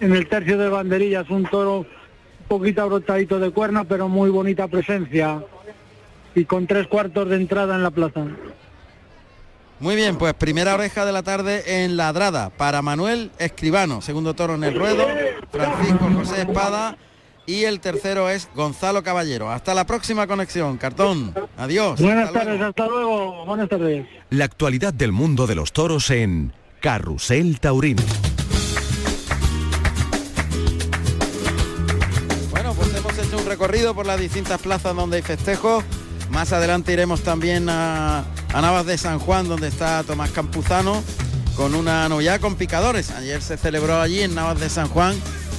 en el tercio de banderillas, un toro un poquito abrotadito de cuerna, pero muy bonita presencia y con tres cuartos de entrada en la plaza. Muy bien, pues primera oreja de la tarde en Ladrada para Manuel Escribano, segundo toro en el ruedo, Francisco José Espada y el tercero es Gonzalo Caballero. Hasta la próxima conexión, cartón. Adiós. Buenas Hasta tardes, hasta luego. Buenas tardes. La actualidad del mundo de los toros en Carrusel Taurino. Bueno, pues hemos hecho un recorrido por las distintas plazas donde hay festejos. Más adelante iremos también a, a Navas de San Juan, donde está Tomás Campuzano, con una novedad con picadores. Ayer se celebró allí en Navas de San Juan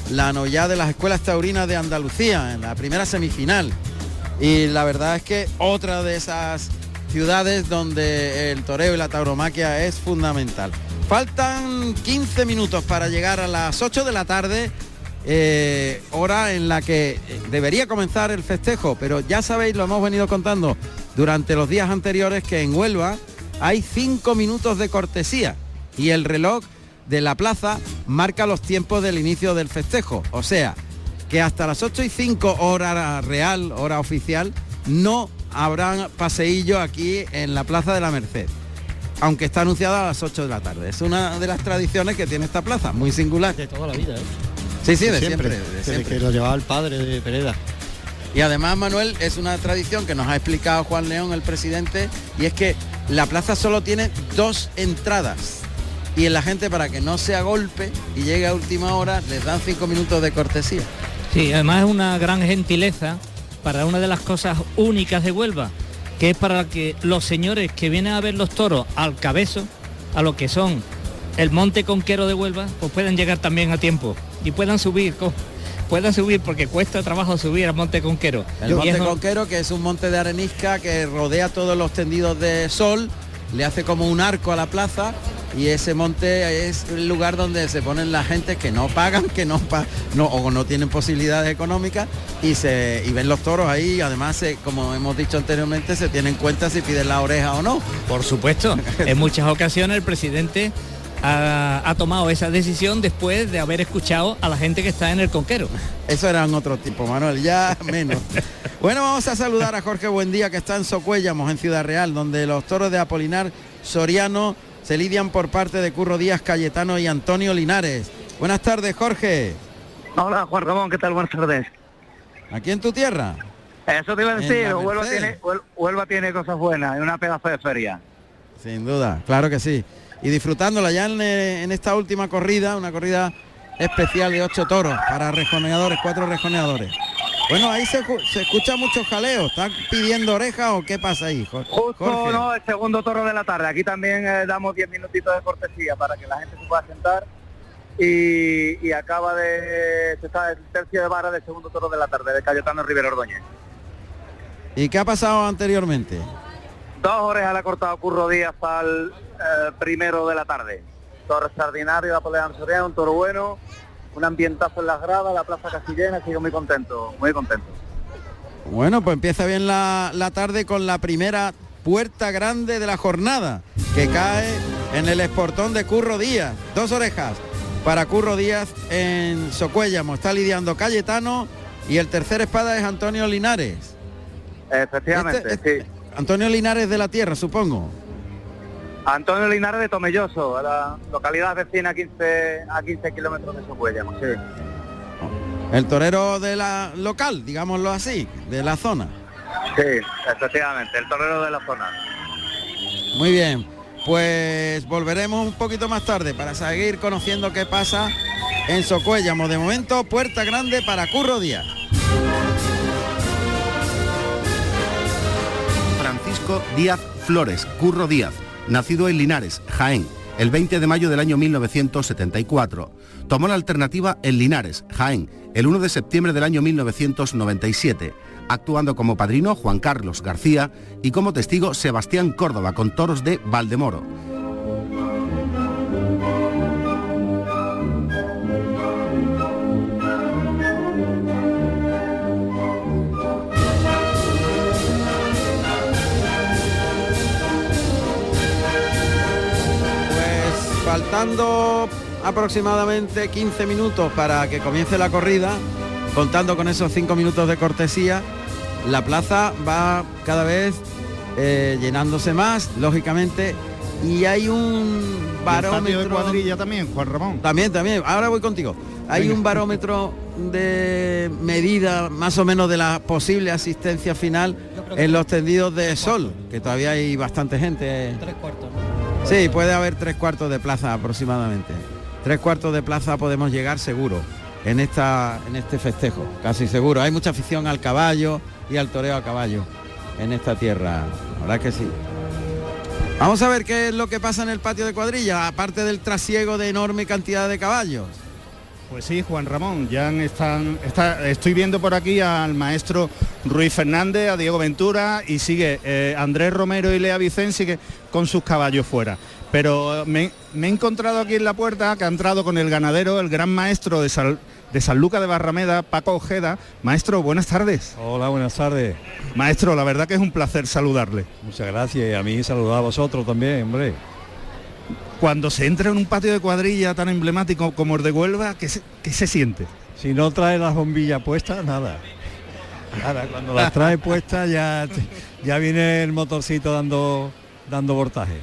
la novedad de las escuelas taurinas de Andalucía, en la primera semifinal. Y la verdad es que otra de esas ciudades donde el toreo y la tauromaquia es fundamental. Faltan 15 minutos para llegar a las 8 de la tarde, eh, hora en la que debería comenzar el festejo, pero ya sabéis, lo hemos venido contando durante los días anteriores, que en Huelva hay 5 minutos de cortesía y el reloj de la plaza marca los tiempos del inicio del festejo. O sea, que hasta las 8 y 5 hora real, hora oficial, no habrán paseillo aquí en la Plaza de la Merced. Aunque está anunciada a las 8 de la tarde. Es una de las tradiciones que tiene esta plaza, muy singular. De toda la vida, ¿eh? Sí, sí, de siempre. de siempre. que lo llevaba el padre de Pereda. Y además, Manuel, es una tradición que nos ha explicado Juan León, el presidente, y es que la plaza solo tiene dos entradas. Y la gente para que no se agolpe y llegue a última hora les dan cinco minutos de cortesía. Sí, además es una gran gentileza para una de las cosas únicas de Huelva, que es para que los señores que vienen a ver los toros al cabezo, a lo que son el monte conquero de Huelva, pues puedan llegar también a tiempo y puedan subir, co- puedan subir porque cuesta trabajo subir al monte conquero. El monte Conquero, que es un monte de arenisca que rodea todos los tendidos de sol, le hace como un arco a la plaza y ese monte es el lugar donde se ponen la gente que no pagan, que no, pa- no o no tienen posibilidades económicas y se y ven los toros ahí. Además, se- como hemos dicho anteriormente, se tienen en cuenta si piden la oreja o no. Por supuesto, (laughs) en muchas ocasiones el presidente ha, ha tomado esa decisión después de haber escuchado a la gente que está en el conquero. Eso eran otro tipo, Manuel, ya menos. (laughs) Bueno, vamos a saludar a Jorge Buendía, que está en Socuéllamos, en Ciudad Real, donde los toros de Apolinar Soriano se lidian por parte de Curro Díaz, Cayetano y Antonio Linares. Buenas tardes, Jorge. Hola, Juan Ramón, ¿qué tal? Buenas tardes. ¿Aquí en tu tierra? Eso te iba a decir, tiene, Huelva tiene cosas buenas, es una pedazo de feria. Sin duda, claro que sí. Y disfrutándola ya en, eh, en esta última corrida, una corrida especial de ocho toros para rejoneadores, cuatro rejoneadores. Bueno, ahí se, escucha mucho jaleo. ¿Están pidiendo orejas o qué pasa ahí, Jor- Justo, Jorge? no, el segundo toro de la tarde. Aquí también eh, damos 10 minutitos de cortesía para que la gente se pueda sentar. Y, y acaba de... Se está el tercio de vara del segundo toro de la tarde, de Cayetano Rivero Ordóñez. ¿Y qué ha pasado anteriormente? Dos orejas le ha cortado Curro Díaz al eh, primero de la tarde. Toro extraordinario, de Soriano, un toro bueno, un ambientazo en las gradas, la plaza casi llena, sigo muy contento, muy contento. Bueno, pues empieza bien la, la tarde con la primera puerta grande de la jornada, que cae en el esportón de Curro Díaz. Dos orejas para Curro Díaz en Socuéllamo. Está lidiando Cayetano y el tercer espada es Antonio Linares. Efectivamente, Este- sí. Antonio Linares de la Tierra, supongo. Antonio Linares de Tomelloso, la localidad vecina a 15, a 15 kilómetros de Socuéllamo, sí. El torero de la local, digámoslo así, de la zona. Sí, efectivamente, el torero de la zona. Muy bien, pues volveremos un poquito más tarde para seguir conociendo qué pasa en Socuéllamo. De momento, puerta grande para Curro Díaz. Francisco Díaz Flores, Curro Díaz, nacido en Linares, Jaén, el 20 de mayo del año 1974. Tomó la alternativa en Linares, Jaén, el 1 de septiembre del año 1997, actuando como padrino Juan Carlos García y como testigo Sebastián Córdoba con toros de Valdemoro. Faltando aproximadamente 15 minutos para que comience la corrida, contando con esos 5 minutos de cortesía, la plaza va cada vez eh, llenándose más, lógicamente, y hay un barómetro... de cuadrilla también, Juan Ramón. También, también. Ahora voy contigo. Hay Venga. un barómetro de medida más o menos de la posible asistencia final en los tendidos de sol, que todavía hay bastante gente. Tres cuartos. Sí, puede haber tres cuartos de plaza aproximadamente. Tres cuartos de plaza podemos llegar seguro en esta en este festejo, casi seguro. Hay mucha afición al caballo y al toreo a caballo en esta tierra. Verdad que sí. Vamos a ver qué es lo que pasa en el patio de cuadrilla, aparte del trasiego de enorme cantidad de caballos. Pues sí, Juan Ramón, ya están, está, estoy viendo por aquí al maestro Ruiz Fernández, a Diego Ventura y sigue eh, Andrés Romero y Lea Vicente sigue con sus caballos fuera. Pero eh, me, me he encontrado aquí en la puerta que ha entrado con el ganadero, el gran maestro de, Sal- de San Luca de Barrameda, Paco Ojeda. Maestro, buenas tardes. Hola, buenas tardes. Maestro, la verdad que es un placer saludarle. Muchas gracias y a mí saludar a vosotros también, hombre. Cuando se entra en un patio de cuadrilla tan emblemático como el de Huelva, ¿qué se, qué se siente? Si no trae las bombillas puestas, nada. Nada, cuando las trae puestas ya, ya viene el motorcito dando, dando voltaje.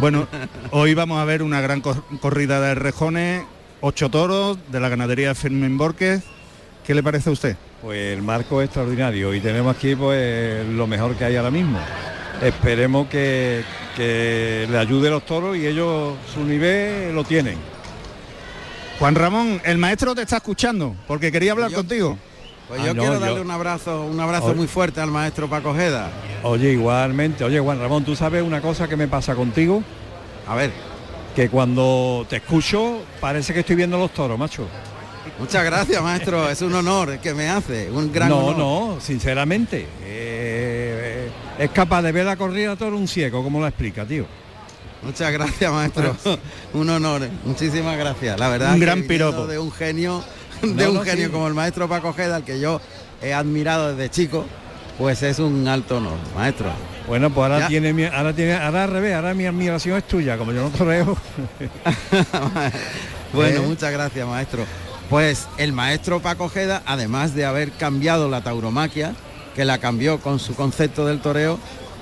Bueno, hoy vamos a ver una gran cor- corrida de rejones, ocho toros de la ganadería Fermín Borquez. ¿Qué le parece a usted? Pues el marco es extraordinario y tenemos aquí pues lo mejor que hay ahora mismo. esperemos que, que le ayude los toros y ellos su nivel lo tienen. Juan Ramón, el maestro te está escuchando porque quería hablar contigo. Pues Ah, yo no, quiero yo- darle un abrazo, un abrazo Oye. muy fuerte al maestro Paco Jeda. Oye, igualmente, oye Juan Ramón, ¿tú sabes una cosa que me pasa contigo? A ver. Que cuando te escucho parece que estoy viendo los toros, macho. Muchas gracias, maestro. (laughs) Es un honor que me hace, un gran no, honor. no, sinceramente. eh, es capaz de ver la corrida de toro un ciego, como la explica, tío. Muchas gracias, maestro. (laughs) un honor. Muchísimas gracias. La verdad Un que gran piropo. de un genio, (laughs) de No, un no, genio sí. como el maestro Paco Jeda, al que yo he admirado desde chico, pues es un alto honor, maestro. Bueno, pues ahora Ya. tiene mi, ahora tiene, ahora al revés, ahora mi admiración es tuya, como yo no toreo. (laughs) (laughs) Bueno, ¿Eh? muchas gracias, maestro. Pues el maestro Paco Jeda, además de haber cambiado la tauromaquia, que la cambió con su concepto del toreo,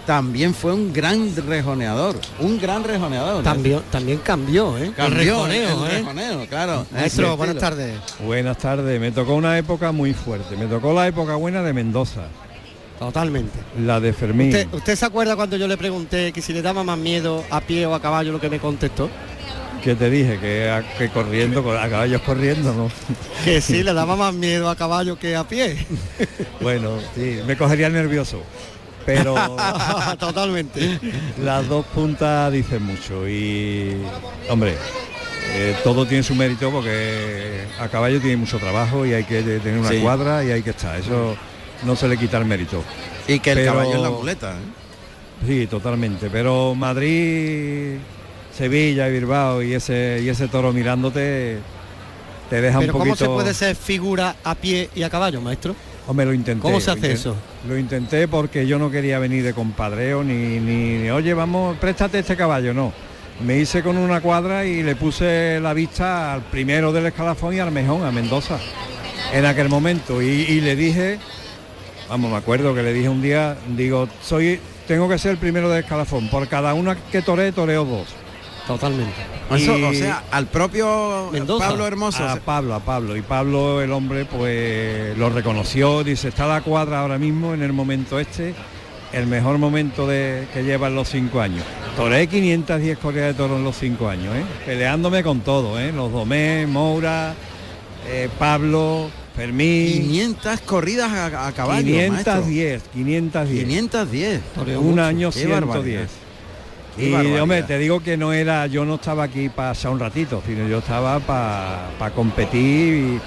también fue un gran rejoneador, un gran rejoneador. También, también cambió, ¿eh? Cambió el rejoneo, el ¿eh? rejoneo, claro. Maestro, buenas tardes. Buenas tardes, me tocó una época muy fuerte, me tocó la época buena de Mendoza. Totalmente. La de Fermín. ¿Usted, usted se acuerda cuando yo le pregunté que si le daba más miedo a pie o a caballo lo que me contestó? que te dije que, a- que corriendo, a caballos corriendo, ¿no? (laughs) Que sí, le daba más miedo a caballo que a pie. (laughs) Bueno, sí, me cogería nervioso. Pero (laughs) Totalmente. las dos puntas dicen mucho y hombre, eh, todo tiene su mérito porque a caballo tiene mucho trabajo y hay que tener una Sí. cuadra y hay que estar. Eso no se le quita el mérito. Y que el Pero- caballo es la muleta. ¿eh? Sí, totalmente. Pero Madrid, Sevilla y Bilbao y ese y ese toro mirándote te deja Pero un ¿cómo poquito. se puede ser figura a pie y a caballo, maestro? Hombre, lo intenté. ¿Cómo se hace eso? Lo intenté porque yo no quería venir de compadreo ni, ni, ni, oye, vamos, préstate este caballo, no. Me hice con una cuadra y le puse la vista al primero del escalafón y al mejón, a Mendoza, en aquel momento. Y, le dije, vamos, me acuerdo que le dije un día, digo, soy, tengo que ser el primero del escalafón, por cada una que toré, toreo dos. Totalmente. Eso, Y- o sea, al propio Pablo Hermoso. a Pablo, a Pablo. Y Pablo, el hombre, pues lo reconoció, dice, está la cuadra ahora mismo en el momento este, el mejor momento de, que lleva en los cinco años. Toré 510 corridas de toro en los cinco años, ¿eh? peleándome con todo, ¿eh? los Domé, Moura, eh, Pablo, Fermín. 500 corridas a, a caballo. 510, 510. 510. Un año Qué 110. barbaridad. Y hombre, te digo que no era, yo no estaba aquí para pasar un ratito, sino yo estaba para competir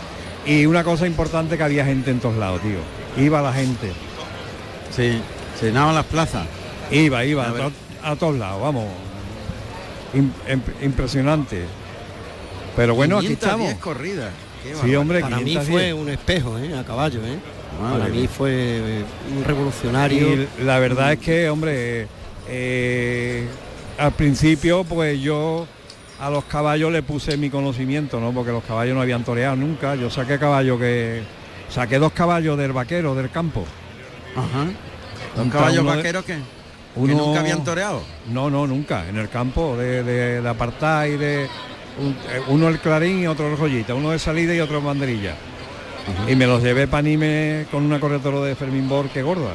y, y una cosa importante que había gente en todos lados, tío. Iba la gente. Sí, se llenaban las plazas. Iba, iba, A a, ver. to- a todos lados, vamos. Im- impresionante. Pero bueno, aquí 510 estamos. corridas. Qué Sí, hombre, Para mí 510. fue un espejo, ¿eh? A caballo, ¿eh? Madre Para mí fue un revolucionario. Y la verdad es que, hombre, eh, al principio pues yo a los caballos le puse mi conocimiento, ¿no? Porque los caballos no habían toreado nunca. Yo saqué caballo que. Saqué dos caballos del vaquero, del campo. Ajá. ¿Dos Un caballos uno de- que, nunca habían toreado? No, no, nunca. En el campo de, de, de apartar y de. un- eh, uno el clarín y otro el joyita, uno de salida y otro en banderilla. Y me los llevé para Nime con una corredora de Fermín Bor que gorda.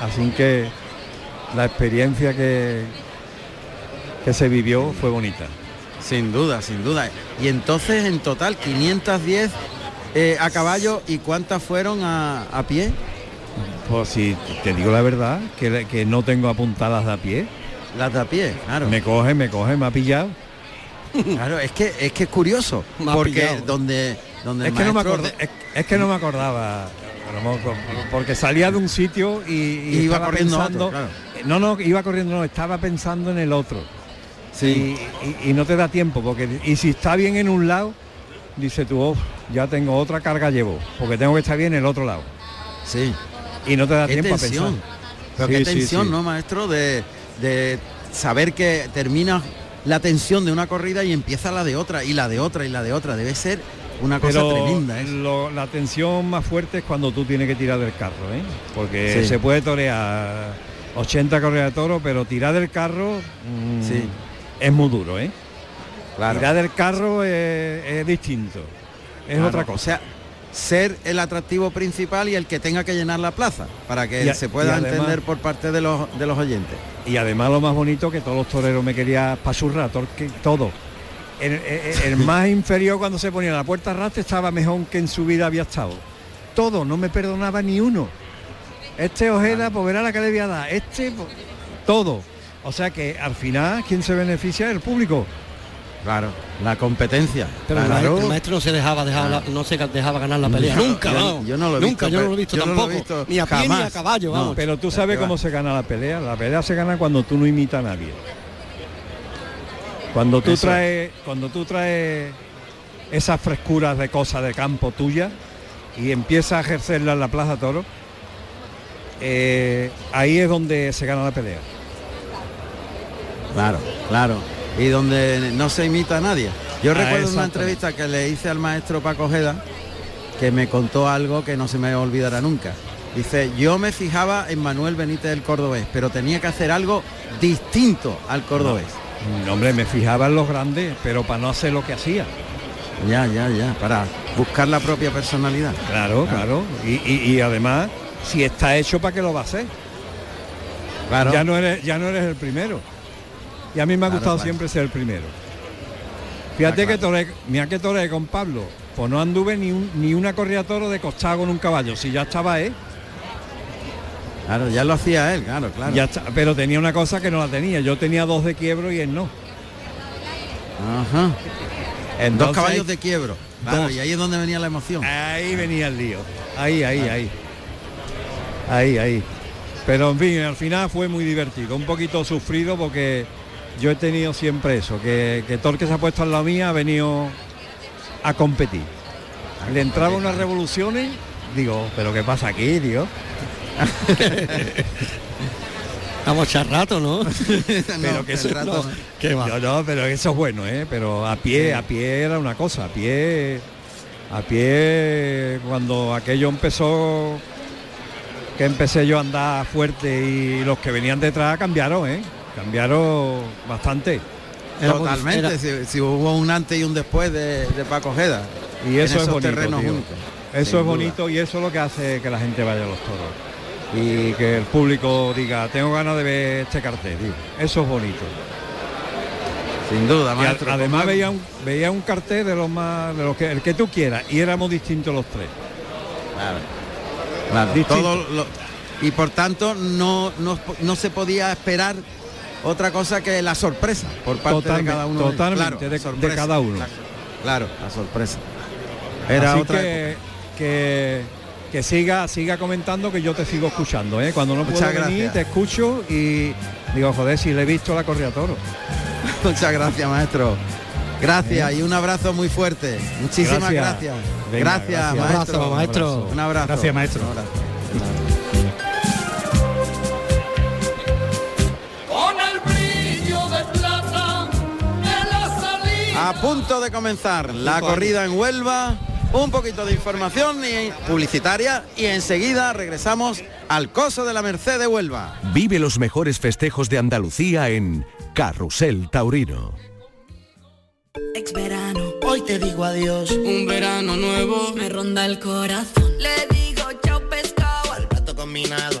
Así que la experiencia que, que se vivió fue bonita. Sin duda, sin duda. Y entonces en total 510 eh, a caballo y cuántas fueron a, a pie? Pues si te digo la verdad, que, que no tengo apuntadas de a pie. Las de a pie, claro. Me coge, me coge, me ha pillado. (laughs) Claro, es que es que es curioso, porque pillado. donde donde Es que, no me acordé- es, es que no me acordaba, porque salía de un sitio y, y Y iba corriendo a pensando, otro, claro. No, no, iba corriendo, no, estaba pensando en el otro. Sí. Y, y- y no te da tiempo, porque y si está bien en un lado, dice tú, "Oh, ya tengo otra carga llevo, porque tengo que estar bien en el otro lado. Sí. Y no te da Qué tiempo tensión. a pensar. Pero Sí, qué tensión, sí. ¿no, maestro? De, de saber que termina la tensión de una corrida y empieza la de otra, y la de otra, y la de otra. Debe ser una cosa Pero tremenda. ¿eh? lo- la tensión más fuerte es cuando tú tienes que tirar del carro, ¿eh? Porque Sí. se puede torear 80 correas de toro, pero tirar del carro mm, Sí. es muy duro, ¿eh? Claro. Tirar del carro es, es distinto. Es Claro, otra o cosa. sea, ser el atractivo principal y el que tenga que llenar la plaza, para que a- se pueda además- entender por parte de los, de los oyentes. Y además lo más bonito que todos los toreros me querían pachurrar, tor- que- todo. El, el- el más inferior cuando se ponía en la puerta rastre estaba mejor que en su vida había estado. Todo, no me perdonaba ni uno. Este Ojeda, pues verá la que le voy a dar. Este, pues, todo. O sea que al final, ¿quién se beneficia? El público. Claro, la competencia. Pero el Claro. maestro, el maestro no se dejaba, dejar la- no se dejaba ganar la pelea. Nunca, yo- vamos. yo no lo he Nunca, visto, yo no lo he visto no he tampoco. visto ni a pie ni a caballo, vamos. Pero tú sabes va. cómo se gana la pelea. La pelea se gana cuando tú no imitas a nadie. Cuando tú Eso. traes, cuando tú traes esas frescuras de cosas de campo tuya y empiezas a ejercerla en la Plaza Toro, eh, ahí es donde se gana la pelea. Claro, claro. Y donde no se imita a nadie. Yo Ah, recuerdo una entrevista que le hice al maestro Paco Ojeda que me contó algo que no se me olvidará nunca. Dice, yo me fijaba en Manuel Benítez del Cordobés, pero tenía que hacer algo distinto al Cordobés. No, hombre, me fijaba en los grandes, pero para no hacer lo que hacía. Ya, ya, ya, para buscar la propia personalidad. Claro, claro. Y, y- y además, si está hecho, ¿para qué lo va a hacer? Claro. Ya no eres, ya no eres el primero. Y a mí me ha Claro, gustado claro. siempre ser el primero. Fíjate que toré, mira que toré con Pablo. Pues no anduve ni, un- ni una corrida toro de costado con un caballo. Si ya estaba él, Claro, ya lo hacía él, claro, claro. ya está- pero tenía una cosa que no la tenía. Yo tenía dos de quiebro y él no. Ajá. Dos Entonces, caballos de quiebro. Claro, Dos. y ahí es donde venía la emoción. Ahí venía el lío. Ahí, ahí, ahí. Ahí, ahí. Pero en fin, al final fue muy divertido. Un poquito sufrido porque yo he tenido siempre eso, que, que todo el que se ha puesto en la mía ha venido a competir. Le entraba unas revoluciones, digo, pero ¿qué pasa aquí, tío? (laughs) Vamos a rato, (laughs) ¿no? pero que eso rato no, que va. No, no, pero eso es bueno, ¿eh? Pero a pie, a pie era una cosa, a pie, a pie cuando aquello empezó, que empecé yo a andar fuerte y los que venían detrás cambiaron, ¿eh? Cambiaron bastante. Totalmente, era- si, si hubo un antes y un después de, de Paco Ojeda. Y en eso es bonito, terrenos tío. únicos. Eso Sin es duda. bonito y eso es lo que hace que la gente vaya a los toros. Y que el público diga, tengo ganas de ver este cartel, tío. Eso es bonito. Sin duda, Y además veía un, veía un cartel de los más de los que el que tú quieras y éramos distintos los tres. Claro. Claro, Distinto. todo lo- y por tanto no, no, no se podía esperar otra cosa que la sorpresa por parte Totalmente, de cada uno. totalmente, Claro, de- cada uno. Claro, Claro, la sorpresa. Era Así otra que, que que siga siga comentando que yo te sigo escuchando, ¿eh? Cuando no puedo venir gracias. te escucho y digo, joder, si le he visto la correa toro. (laughs) Muchas gracias, maestro. Gracias y un abrazo muy fuerte. Muchísimas Gracias. gracias. Venga, gracias, gracias. maestro. Abrazo, maestro. Un abrazo. Gracias, maestro. Un abrazo. Con el brillo de plata de la salida. A punto de comenzar la corrida en Huelva, un poquito de información y- publicitaria y enseguida regresamos al Coso de la Merced de Huelva. Vive los mejores festejos de Andalucía en Carrusel Taurino. Ex verano, hoy te digo adiós. Un verano nuevo me ronda el corazón. Le digo chao pescado al plato combinado.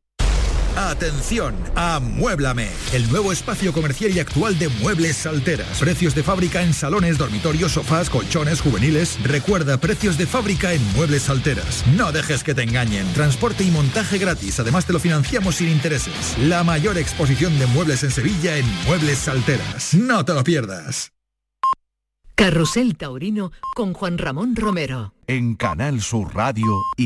Atención, amuéblame. El nuevo espacio comercial y actual de Muebles Salteras. Precios de fábrica en salones, dormitorios, sofás, colchones, juveniles. Recuerda, precios de fábrica en Muebles Salteras. No dejes que te engañen. Transporte y montaje gratis. Además te lo financiamos sin intereses. La mayor exposición de muebles en Sevilla en Muebles Salteras. No te lo pierdas. Carrusel Taurino con Juan Ramón Romero. En Canal Sur Radio y